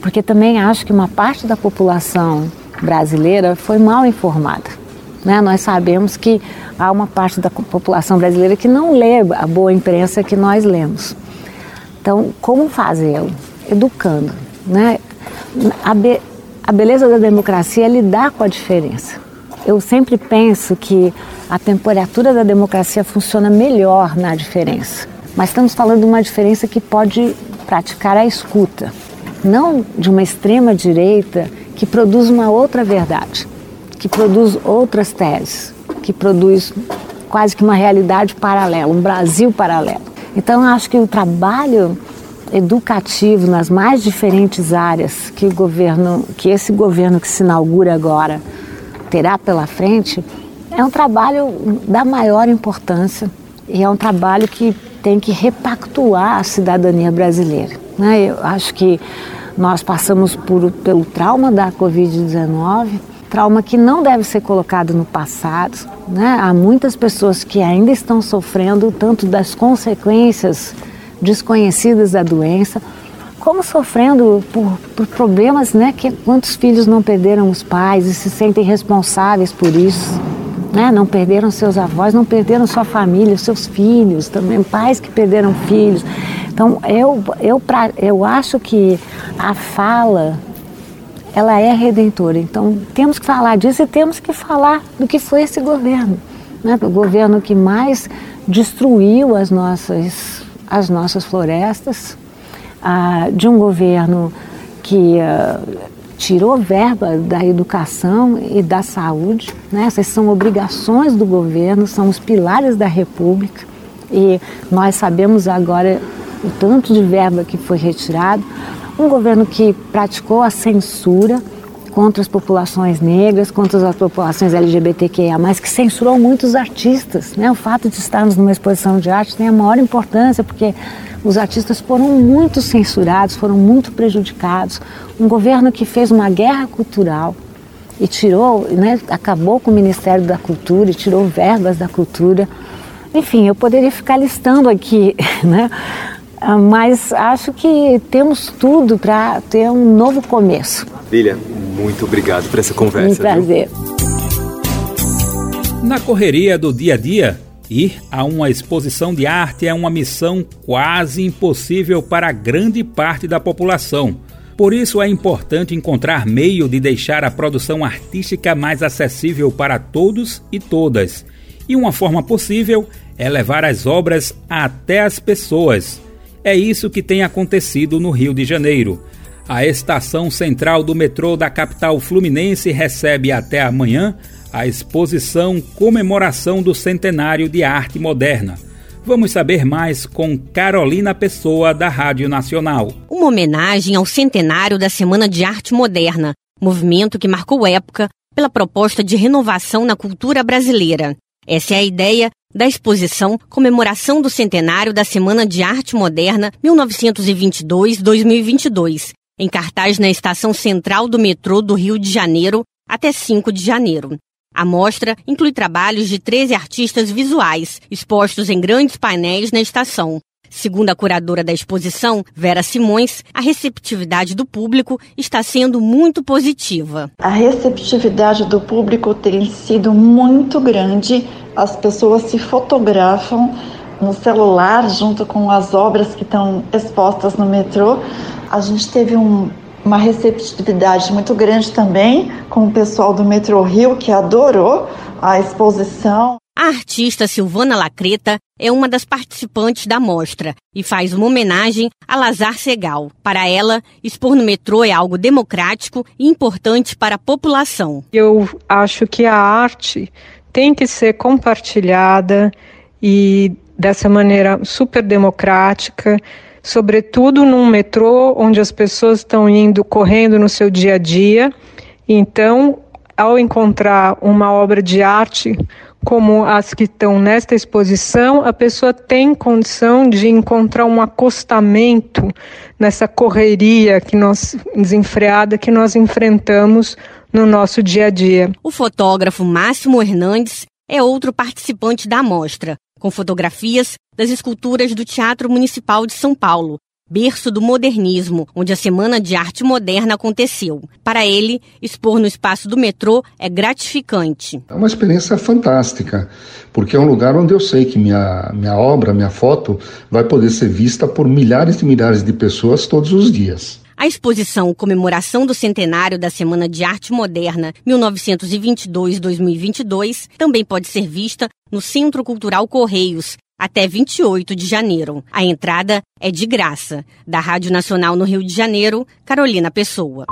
porque também acho que uma parte da população brasileira foi mal informada. Né? Nós sabemos que há uma parte da população brasileira que não lê a boa imprensa que nós lemos. Então, como fazê-lo? Educando. Né? A, be a beleza da democracia é lidar com a diferença. Eu sempre penso que a temperatura da democracia funciona melhor na diferença. Mas estamos falando de uma diferença que pode praticar a escuta, não de uma extrema direita que produz uma outra verdade, que produz outras teses, que produz quase que uma realidade paralela, um Brasil paralelo. Então, acho que o trabalho educativo nas mais diferentes áreas que o governo, que esse governo que se inaugura agora terá pela frente, é um trabalho da maior importância e é um trabalho que tem que repactuar a cidadania brasileira. Né? Eu acho que nós passamos por, pelo trauma da Covid-19, trauma que não deve ser colocado no passado. Né? Há muitas pessoas que ainda estão sofrendo tanto das consequências desconhecidas da doença, como sofrendo por, por problemas, né? Que quantos filhos não perderam os pais e se sentem responsáveis por isso né? não perderam seus avós, não perderam sua família, seus filhos, também pais que perderam filhos. Então eu, eu, pra, eu acho que a fala ela é redentora. Então temos que falar disso e temos que falar do que foi esse governo, né? o governo que mais destruiu as nossas, as nossas florestas, ah, de um governo que ah, tirou verba da educação e da saúde. Né? Essas são obrigações do governo, são os pilares da República. E nós sabemos agora o tanto de verba que foi retirado. Um governo que praticou a censura contra as populações negras, contra as populações LGBTQIA+, que censurou muitos artistas. Né? O fato de estarmos numa exposição de arte tem a maior importância, porque os artistas foram muito censurados, foram muito prejudicados. Um governo que fez uma guerra cultural e tirou, né, acabou com o Ministério da Cultura e tirou verbas da cultura. Enfim, eu poderia ficar listando aqui, [laughs] né? Ah, mas acho que temos tudo para ter um novo começo. Lília, muito obrigado por essa conversa. Um prazer. Viu? Na correria do dia a dia, Ir a uma exposição de arte é uma missão quase impossível para grande parte da população. Por isso é importante encontrar meio de deixar a produção artística mais acessível para todos e todas. E uma forma possível é levar as obras até as pessoas. É isso que tem acontecido no Rio de Janeiro. A estação central do metrô da capital fluminense recebe até amanhã a exposição Comemoração do Centenário de Arte Moderna. Vamos saber mais com Carolina Pessoa, da Rádio Nacional. Uma homenagem ao centenário da Semana de Arte Moderna, movimento que marcou época pela proposta de renovação na cultura brasileira. Essa é a ideia da exposição Comemoração do Centenário da Semana de Arte Moderna 1922-2022, em cartaz na estação central do metrô do Rio de Janeiro até 5 de janeiro. A mostra inclui trabalhos de 13 artistas visuais, expostos em grandes painéis na estação. Segundo a curadora da exposição, Vera Simões, a receptividade do público está sendo muito positiva. A receptividade do público tem sido muito grande. As pessoas se fotografam no celular junto com as obras que estão expostas no metrô. A gente teve um uma receptividade muito grande também com o pessoal do Metro Rio, que adorou a exposição. A artista Silvana Lacreta é uma das participantes da mostra e faz uma homenagem a Lazar Segal. Para ela, expor no metrô é algo democrático e importante para a população. Eu acho que a arte tem que ser compartilhada e dessa maneira super democrática, sobretudo num metrô onde as pessoas estão indo correndo no seu dia a dia. Então, ao encontrar uma obra de arte como as que estão nesta exposição, a pessoa tem condição de encontrar um acostamento nessa correria que nós desenfreada que nós enfrentamos no nosso dia a dia. O fotógrafo Máximo Hernandes é outro participante da mostra, com fotografias das esculturas do Teatro Municipal de São Paulo, berço do modernismo, onde a Semana de Arte Moderna aconteceu. Para ele, expor no espaço do metrô é gratificante. É uma experiência fantástica, porque é um lugar onde eu sei que minha, minha obra, minha foto, vai poder ser vista por milhares e milhares de pessoas todos os dias. A exposição Comemoração do Centenário da Semana de Arte Moderna 1922-2022 também pode ser vista no Centro Cultural Correios, até 28 de janeiro. A entrada é de graça. Da Rádio Nacional no Rio de Janeiro, Carolina Pessoa.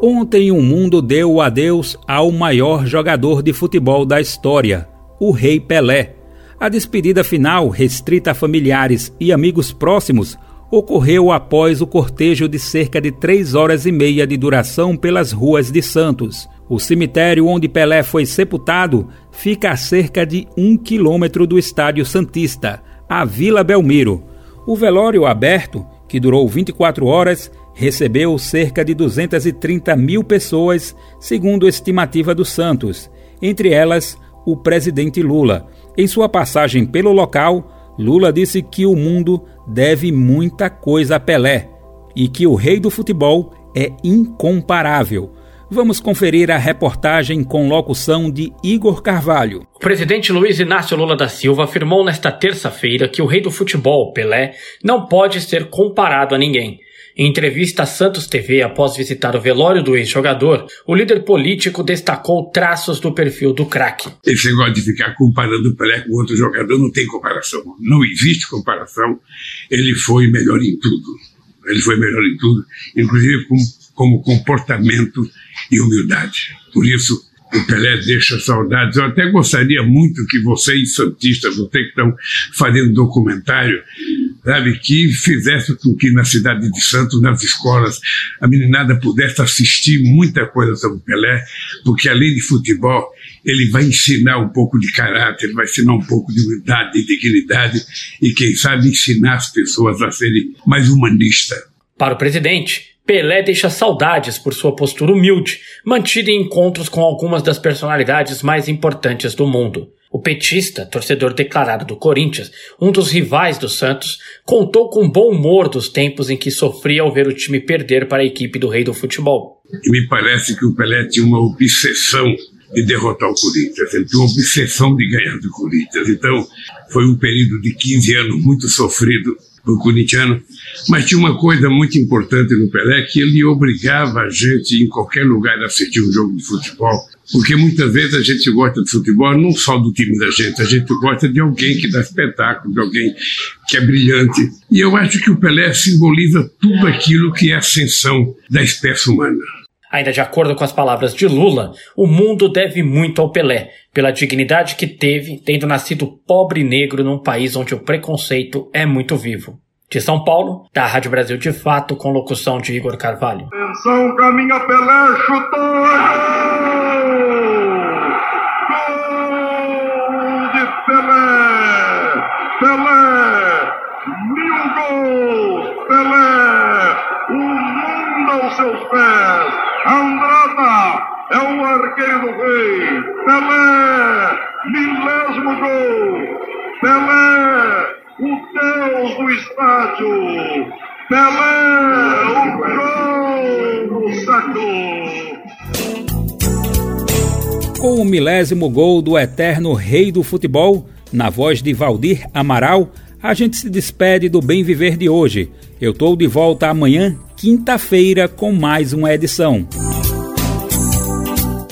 Ontem o mundo deu adeus ao maior jogador de futebol da história, o Rei Pelé. A despedida final, restrita a familiares e amigos próximos, ocorreu após o cortejo de cerca de três horas e meia de duração pelas ruas de Santos. O cemitério onde Pelé foi sepultado fica a cerca de um quilômetro do Estádio Santista, a Vila Belmiro. O velório aberto, que durou 24 horas, recebeu cerca de 230 mil pessoas, segundo estimativa do Santos, entre elas o presidente Lula. Em sua passagem pelo local, Lula disse que o mundo deve muita coisa a Pelé e que o rei do futebol é incomparável. Vamos conferir a reportagem com locução de Igor Carvalho. O presidente Luiz Inácio Lula da Silva afirmou nesta terça-feira que o rei do futebol, Pelé, não pode ser comparado a ninguém. Em entrevista à Santos TV após visitar o velório do ex-jogador, o líder político destacou traços do perfil do craque. Esse negócio de ficar comparando o Pelé com outro jogador não tem comparação. Não existe comparação. Ele foi melhor em tudo. Ele foi melhor em tudo, inclusive como, como comportamento e humildade. Por isso, o Pelé deixa saudades. Eu até gostaria muito que vocês, santistas, vocês que estão fazendo documentário, sabe, que fizesse com que na cidade de Santos, nas escolas, a meninada pudesse assistir muita coisa sobre o Pelé, porque além de futebol, ele vai ensinar um pouco de caráter, vai ensinar um pouco de humildade, de dignidade e, quem sabe, ensinar as pessoas a serem mais humanistas. Para o presidente, Pelé deixa saudades por sua postura humilde, mantida em encontros com algumas das personalidades mais importantes do mundo. O petista, torcedor declarado do Corinthians, um dos rivais do Santos, contou com bom humor dos tempos em que sofria ao ver o time perder para a equipe do rei do futebol. Me parece que o Pelé tinha uma obsessão de derrotar o Corinthians, ele tinha uma obsessão de ganhar do Corinthians. Então, foi um período de 15 anos muito sofrido do corintiano, mas tinha uma coisa muito importante no Pelé, que ele obrigava a gente, em qualquer lugar, a assistir um jogo de futebol, porque muitas vezes a gente gosta de futebol não só do time da gente, a gente gosta de alguém que dá espetáculo, de alguém que é brilhante. E eu acho que o Pelé simboliza tudo aquilo que é a ascensão da espécie humana. Ainda de acordo com as palavras de Lula, o mundo deve muito ao Pelé, pela dignidade que teve, tendo nascido pobre negro num país onde o preconceito é muito vivo. De São Paulo, da Rádio Brasil de Fato, com locução de Igor Carvalho. Atenção, caminha Pelé, chutou! Gol de Pelé! Pelé! Mil gols! Pelé! O mundo aos seus pés! Andrada é o arqueiro do rei. Pelé, milésimo gol. Pelé, o deus do estádio. Pelé, o gol do século. Com o milésimo gol do eterno rei do futebol, na voz de Valdir Amaral, A gente se despede do Bem Viver de hoje. Eu estou de volta amanhã, quinta-feira, com mais uma edição.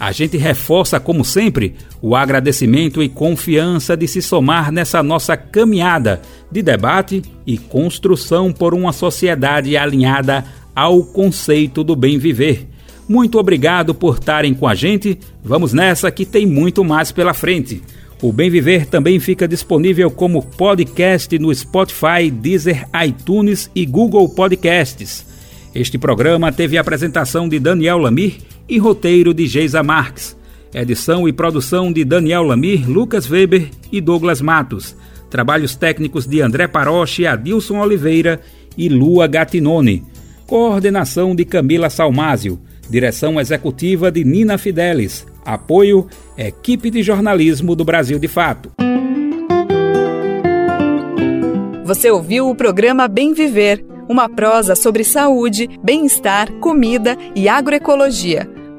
a gente reforça, como sempre, o agradecimento e confiança de se somar nessa nossa caminhada de debate e construção por uma sociedade alinhada ao conceito do bem viver. Muito obrigado por estarem com a gente. Vamos nessa que tem muito mais pela frente. O Bem Viver também fica disponível como podcast no Spotify, Deezer, iTunes e Google Podcasts. Este programa teve a apresentação de Daniel Lamir e roteiro de Geisa Marques. Edição e produção de Daniel Lamir, Lucas Weber e Douglas Matos. Trabalhos técnicos de André Paroche, Adilson Oliveira e Lua Gatinone. Coordenação de Camila Salmásio. Direção executiva de Nina Fidelis. Apoio Equipe de Jornalismo do Brasil de Fato. Você ouviu o programa Bem Viver, uma prosa sobre saúde, bem-estar, comida e agroecologia